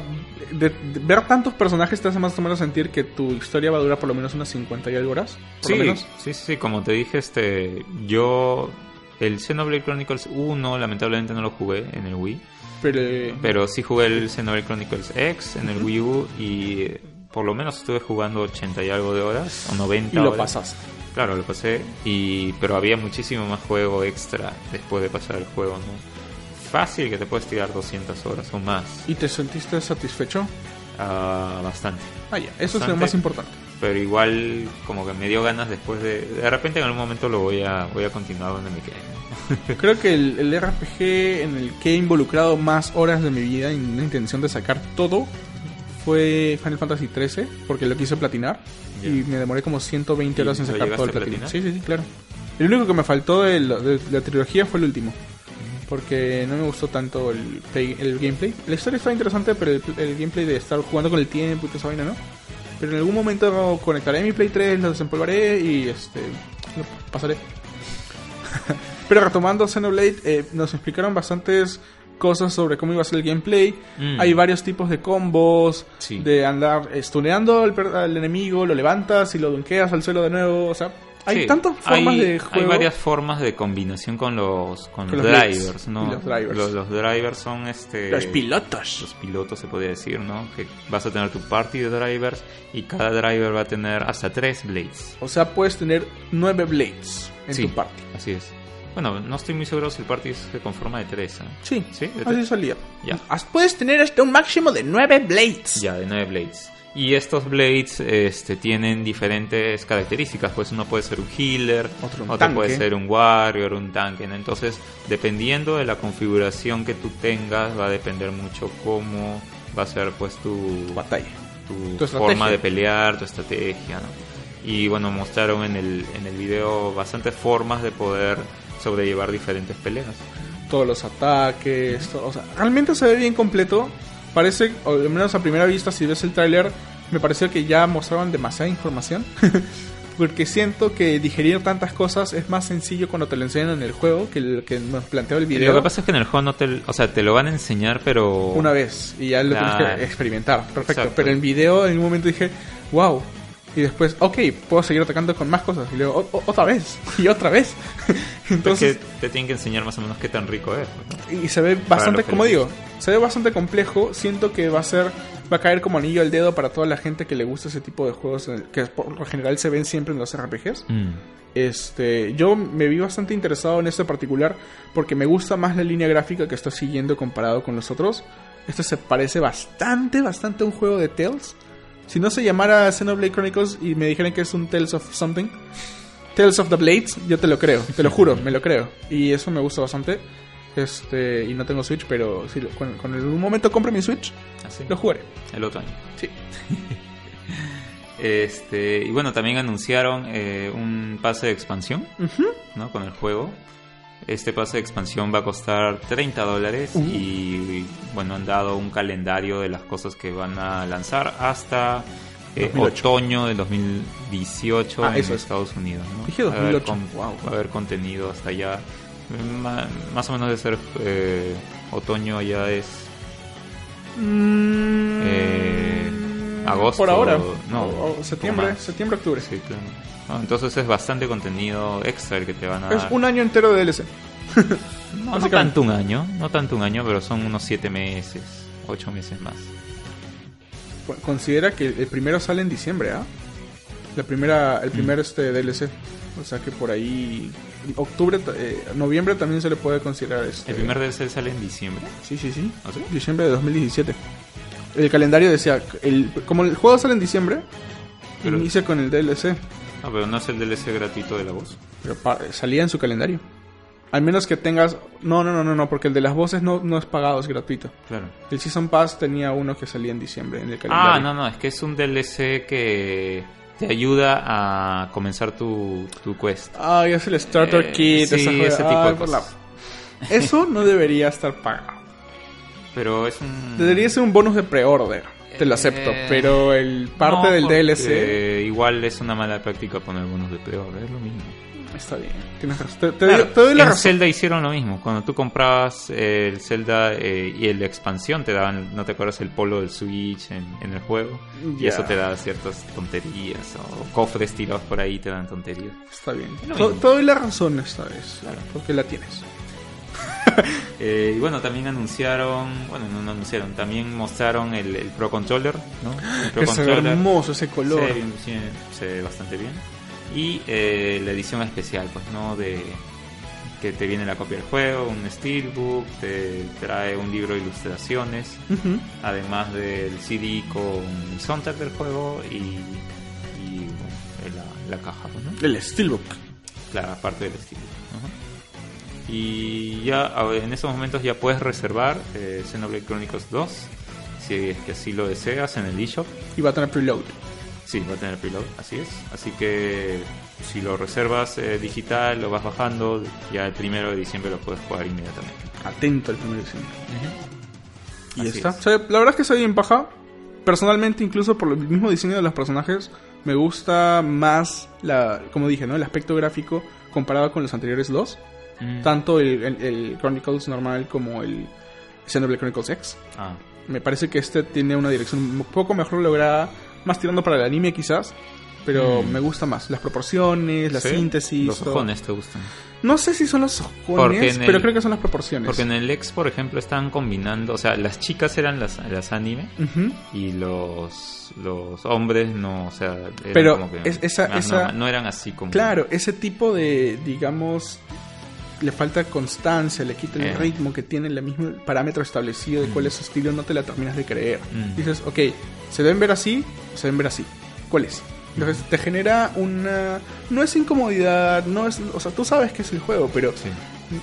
de- de ver tantos personajes te hace más o menos sentir que tu historia va a durar por lo menos unas 50 y algo horas. Por Sí, lo menos. sí, sí, como te dije, este, yo el Xenoblade Chronicles 1 lamentablemente no lo jugué en el Wii, Pero, pero sí jugué el Xenoblade Chronicles X en el Wii U y por lo menos estuve jugando 80 y algo de horas o 90 y lo horas. pasaste. Claro, lo pasé y pero había muchísimo más juego extra después de pasar el juego, ¿no? fácil que te puedes tirar 200 horas o más. ¿Y te sentiste satisfecho? Ah, bastante. Ah, ya, eso es lo más importante. Pero igual como que me dio ganas después de... De repente en algún momento lo voy a, voy a continuar donde me quedé. Creo que el, el RPG en el que he involucrado más horas de mi vida y una intención de sacar todo fue Final Fantasy XIII, porque lo quise platinar Y me demoré como 120 ¿Y horas en sacar todo el platino. Sí, sí, sí, claro. El único que me faltó de la, de la trilogía fue el último. Porque no me gustó tanto el, play- el gameplay. La historia está interesante, pero el, el gameplay de estar jugando con el tiempo y toda esa vaina, ¿no? Pero en algún momento conectaré mi Play 3, lo desempolvaré y este lo pasaré. pero retomando Xenoblade, eh, nos explicaron bastantes cosas sobre cómo iba a ser el gameplay. Mm. Hay varios tipos de combos, Sí. de andar stuneando al, al enemigo, lo levantas y lo dunkeas al suelo de nuevo. O sea, hay Sí, tantas formas hay- de juego. Hay varias formas de combinación con los, con Con los drivers, ¿no? los drivers. Los, los drivers son este... Los pilotos. los pilotos se podría decir, ¿no? Que vas a tener tu party de drivers y cada driver va a tener hasta tres blades. O sea, puedes tener nueve blades en Sí, tu party. Así es. Bueno, no estoy muy seguro si el party se conforma de tres. ¿eh? Sí, Sí, de así salía. Ya. Puedes tener hasta un máximo de 9 blades. Ya, de nueve blades. Y estos blades este, tienen diferentes características. Pues uno puede ser un healer, Otro un otro tanque. puede ser un warrior, un tanque. ¿no? Entonces, dependiendo de la configuración que tú tengas, va a depender mucho cómo va a ser pues tu, Batalla. tu, forma de pelear, tu estrategia, ¿no? Y bueno, mostraron en el, en el video bastantes formas de poder sobrellevar diferentes peleas. Todos los ataques. todo- o sea, realmente se ve bien completo. Parece, o al menos a primera vista, si ves el tráiler, me pareció que ya mostraban demasiada información. Porque siento que digerir tantas cosas es más sencillo cuando te lo enseñan en el juego que el que nos planteó el video. Lo que pasa es que en el juego no te, o sea, te lo van a enseñar, pero una vez y ya lo Claro. tienes que experimentar. Perfecto. Exacto. Pero en video en un momento dije, wow. Y después, ok, puedo seguir atacando con más cosas. Y luego, "O- o- otra vez. Y otra vez. Entonces, es que te tienen que enseñar más o menos qué tan rico es. ¿no? y se ve bastante, como digo, se ve bastante complejo. Siento que va a ser, va a caer como anillo al dedo para toda la gente que le gusta ese tipo de juegos el- que por lo general se ven siempre en los RPGs. Mm. Este, yo me vi bastante interesado en este particular porque me gusta más la línea gráfica que está siguiendo comparado con los otros. Este se parece bastante, bastante a un juego de Tales. Si no se llamara Xenoblade Chronicles y me dijeran que es un Tales of Something, Tales of the Blades, yo te lo creo, te lo juro, me lo creo. Y eso me gusta bastante. Este, y no tengo Switch, pero si cuando en algún momento compre mi Switch, Así. lo jugaré. El otro año. Sí. Este, y bueno, también anunciaron eh, un pase de expansión, ¿no? Con el juego. Este pase de expansión va a costar 30 dólares Uh. y bueno, han dado un calendario de las cosas que van a lanzar hasta eh, 2008. otoño del 2018 Ah, en eso es. Estados Unidos. ¿no? Dije Va a haber 2008. Wow. Va a haber contenido hasta allá. Más o menos de ser eh, otoño ya es Eh, agosto, Por ahora. no, O- o septiembre, septiembre, octubre. Sí, claro. No, entonces es bastante contenido extra el que te van a Es dar. un año entero de DLC. no, no tanto un año, no tanto un año, pero son unos siete meses, ocho meses más. Considera que el primero sale en diciembre, ¿ah? La primera, el primer este DLC. O sea que por ahí octubre, eh, noviembre también se le puede considerar este. El primer DLC sale en diciembre. Sí, sí, sí. ¿Ah, sí? Diciembre de 2017. El calendario decía, el, como el juego sale en diciembre, Pero- inicia con el DLC, No, pero no es el DLC gratuito de la voz. pero salía en su calendario. Al menos que tengas... No, no, no, no, no, porque el de las voces no, no es pagado, es gratuito. Claro. El Season Pass tenía uno que salía en diciembre en el calendario. Ah, no, no, es que es un DLC que te ayuda a comenzar tu, tu quest. Ah, es el Starter Eh, Kit. sí, ese tipo de por cosas. la- Eso no debería estar pagado. Pero es un... Debería ser un bonus de pre-order. Te lo acepto. Eh, Pero el parte No, del DLC Igual es una mala práctica poner bonos de peor, es lo mismo. Está bien. Tienes razón. Te, te Claro, doy, te doy la en razón. Zelda hicieron lo mismo. Cuando tú comprabas eh, el Zelda eh, y el expansión, te daban, ¿no te acuerdas? El polo del Switch en, en el juego. Y eso te da ciertas tonterías. O cofres tirados por ahí te dan tonterías. Está bien. lo Te, doy la razón esta vez. Claro. Porque la tienes. Eh, y bueno, también anunciaron, bueno, no, no anunciaron, también mostraron el, el Pro Controller, ¿no? El Pro Que se ve hermoso ese color. Se ve bastante bien. Y eh, la edición especial, pues, ¿no? De, que te viene la copia del juego, un steelbook, te trae un libro de ilustraciones, además del CD con el soundtrack del juego y, y, bueno, la, la caja, pues, ¿no? El Steelbook. Claro, aparte del estilo. Y ya en estos momentos ya puedes reservar eh, Xenoblade Chronicles 2, si es que así lo deseas, en el eShop. Y va a tener preload. Sí, va a tener preload, así es. Así que si lo reservas eh, digital, lo vas bajando, ya el primero de diciembre lo puedes jugar inmediatamente. Atento al primer diciembre. Y Así está. es. O sea, la verdad es que está bien paja. Personalmente, incluso por el mismo diseño de los personajes, me gusta más, la, como dije, ¿no? el aspecto gráfico comparado con los anteriores dos. Mm. Tanto el, el- el Chronicles normal como el Xenoblade Chronicles X. Ah, Me parece que este tiene una dirección un poco mejor lograda, más tirando para el anime quizás. Pero Mm. me gusta más. Las proporciones, la ¿sí? síntesis. Los todo. ojones te gustan. No sé si son los ojones, el- pero creo que son las proporciones. Porque en el X, por ejemplo, están combinando, o sea, las chicas eran las, las anime y los los hombres no, o sea, eran Pero como que es- esa- más esa- no eran así como Claro, ese tipo de, digamos, le falta constancia, le quita el Eh. ritmo que tiene el mismo parámetro establecido de cuál Mm. es su estilo, no te la terminas de creer. Mm. Dices, ok, ¿se deben ver así se deben ver así? ¿Cuál es? Entonces te genera una... No es incomodidad, no es... O sea, tú sabes que es el juego, pero Sí.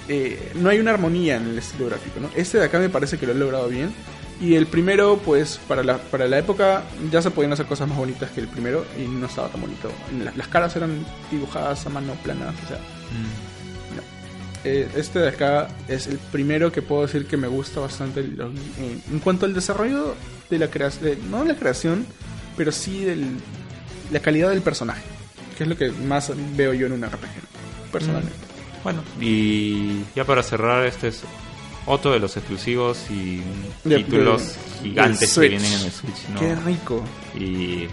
eh, no hay una armonía en el estilo gráfico, ¿no? Este de acá me parece que lo he logrado bien. Y el primero, pues, para la, para la época ya se podían hacer cosas más bonitas que el primero y no estaba tan bonito. La- Las caras eran dibujadas a mano planas, o sea... Mm. Eh, este de acá es el primero que puedo decir que me gusta bastante el- en, cuanto al desarrollo de la creación, no de la creación, pero sí de la calidad del personaje, que es lo que más veo yo en un RPG, personalmente. Bueno, y ya para cerrar, este es otro de los exclusivos y De- títulos de- gigantes que vienen en el Switch, ¿no? Qué rico. Y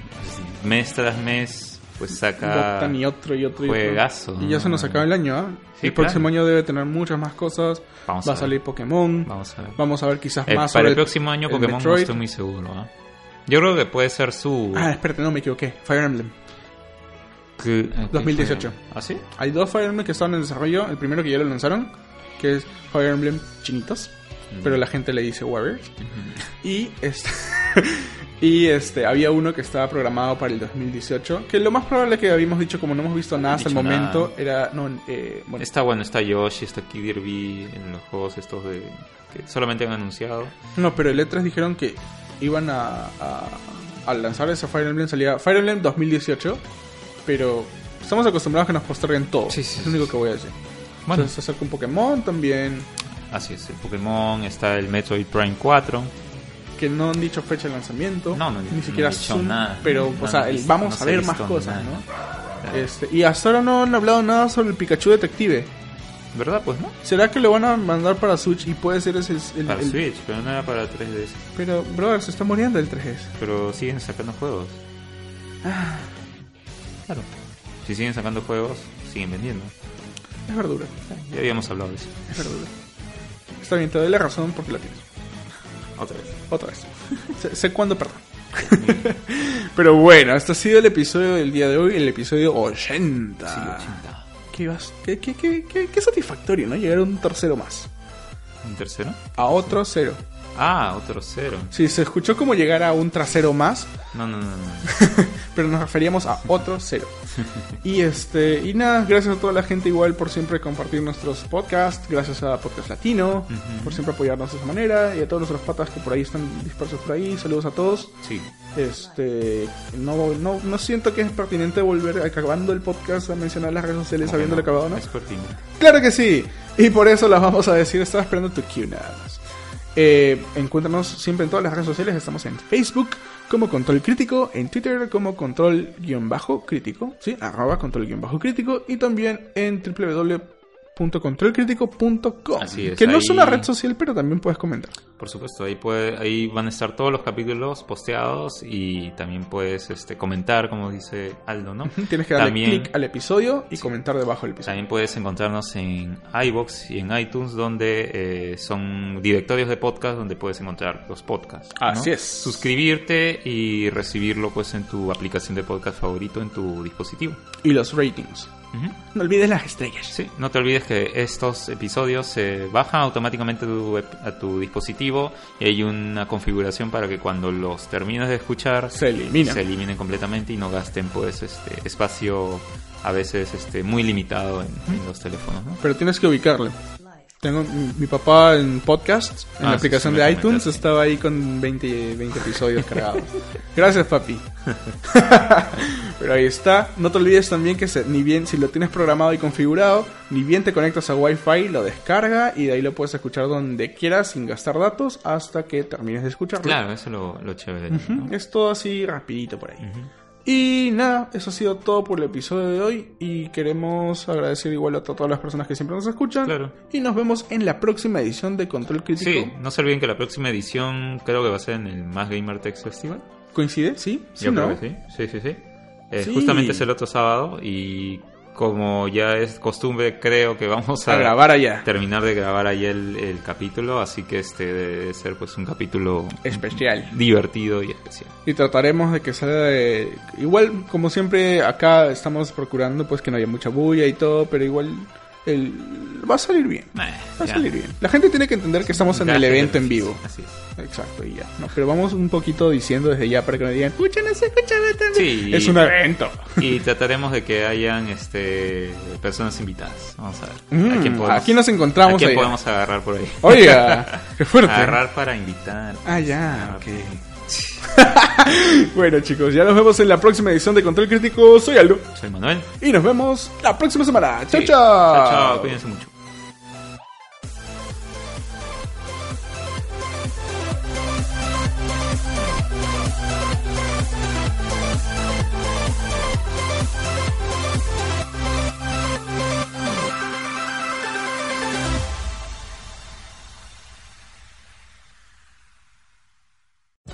mes tras mes, pues saca y otro y otro y otro. juegazo. Y ya se nos acaba el año, ¿ah? Sí, el próximo año debe tener muchas más cosas. Vamos Va a a salir. Pokémon. Vamos a ver. Vamos a ver quizás Eh, más para sobre el próximo año el Pokémon no estoy muy seguro. ¿ah? Yo creo que puede ser su... Ah, espérate, no me equivoqué. Fire Emblem. que- eh, 2018. ¿Ah, sí? Hay dos Fire Emblem que están en desarrollo. El primero que ya lo lanzaron, que es Fire Emblem chinitos, Mm. pero la gente le dice Warriors. Y este y este había uno que estaba programado para el 2018, que lo más probable que habíamos dicho como no hemos visto nada hasta el momento era no eh, bueno, Está bueno, está Yoshi, está Kirby en los juegos estos de que solamente han anunciado. no, pero el E3 dijeron que iban a, a, a lanzar ese Fire Emblem salía Fire Emblem 2018, pero estamos acostumbrados a que nos posterguen todo. Sí, sí, es lo único que voy a decir. Bueno. Entonces se acerca un Pokémon también, Así es, el Pokémon, está el Metroid Prime 4. Que no han dicho fecha de lanzamiento, No, no, ni no siquiera dicho Zoom, nada. pero o sea, visto- vamos a ver más cosas, nada. ¿no? Este, y hasta ahora no han hablado nada sobre el Pikachu Detective. ¿Verdad? Pues no. ¿Será que lo van a mandar para Switch y puede ser ese el, Para el- Switch, pero no era para 3DS. Pero, brother, se está muriendo el 3S. Pero siguen sacando juegos. Ah. Claro. Si siguen sacando juegos, siguen vendiendo. Es verdura, Ya habíamos hablado de eso. es verdura. Está bien, te doy la razón porque la tienes. Otra vez. Otra vez. sé, sé cuándo, perdón. Pero bueno, este ha sido el episodio del día de hoy, el episodio 80. Sí, 80. Qué, vas- qué- qué- qué- qué- qué satisfactorio, ¿no? Llegar a un tercero más. ¿Un tercero? A otro cero. Ah, otro cero. Sí, se escuchó como llegar a un trasero más, No, no, no, no. pero nos referíamos a otro cero. Y este, y nada, gracias a toda la gente igual por siempre compartir nuestros podcasts, gracias a Podcast Latino, por siempre apoyarnos de esa manera, y a todos nuestros patas que por ahí están dispersos por ahí, saludos a todos. Sí. Este, no, no, no siento que es pertinente volver acabando el podcast a mencionar las redes sociales ¿Cómo que habiéndole no? acabado, ¿no? Es pertinente. Claro que sí. Y por eso las vamos a decir. Estaba esperando tu nada más. Eh, encuéntranos siempre en todas las redes sociales. Estamos en Facebook como Control Crítico, en Twitter como Control-Crítico, ¿sí? Arroba Control-Crítico y también en www.controlcrítico.com. Así es, Que no es una red social, pero también puedes comentar. Por supuesto, ahí puede, ahí van a estar todos los capítulos posteados y también puedes este, comentar, como dice Aldo, ¿no? Tienes que darle También- clic al episodio y Sí. comentar debajo del episodio. También puedes encontrarnos en iBox y en iTunes, donde eh, son directorios de podcast donde puedes encontrar los podcasts. ¿no? Así es. Suscribirte y recibirlo pues en tu aplicación de podcast favorito en tu dispositivo. Y los ratings. No olvides las estrellas. Sí, no te olvides que estos episodios se bajan automáticamente a tu, ep- a tu dispositivo y hay una configuración para que cuando los termines de escuchar Se elimina. se eliminen completamente y no gasten pues este espacio a veces este muy limitado en, en los teléfonos. ¿no? Pero tienes que ubicarle. Tengo mi, papá en podcast, en Ah, la sí, aplicación sí me de iTunes, comentaste. estaba ahí con 20, 20 episodios cargados. Gracias, papi. Pero ahí está. No te olvides también que se- ni bien si lo tienes programado y configurado, ni bien te conectas a Wi-Fi, lo descarga y de ahí lo puedes escuchar donde quieras sin gastar datos hasta que termines de escucharlo. Claro, eso es lo, lo chévere. ¿no? Ujú, Es todo así rapidito por ahí. Y nada, eso ha sido todo por el episodio de hoy y queremos agradecer igual a to- todas las personas que siempre nos escuchan. Claro. Y nos vemos en la próxima edición de Control Crítico. Sí, no se olviden que la próxima edición creo que va a ser en el Más Gamer Text Festival. ¿Coincide? Sí, sí, Yo ¿no? creo que sí, sí, sí, sí. Eh, Sí. Justamente es el otro sábado y como ya es costumbre, creo que vamos a, A grabar allá. terminar de grabar el, el capítulo, así que este debe ser pues un capítulo Especial. divertido y especial. Y trataremos de que salga de... Igual, como siempre, acá estamos procurando pues que no haya mucha bulla y todo, pero igual el... va a salir bien. Va a salir bien. La gente tiene que entender que estamos en el evento en vivo. Así es. Exacto, y ya. No, pero vamos un poquito diciendo desde ya para que no digan, escúchanos, escúchanos también. Sí. Es un evento. Y trataremos de que hayan este personas invitadas. Vamos a ver. Mm, ¿A quién podemos, aquí nos encontramos ¿A quién podemos agarrar por ahí? Oiga, qué fuerte. Agarrar para invitar. Ah, ya, Ah, ok. bueno, chicos, ya nos vemos en la próxima edición de Control Crítico. Soy Aldo. Soy Manuel. Y nos vemos la próxima semana. Chao, Sí. chao. Chao, chao. Cuídense mucho.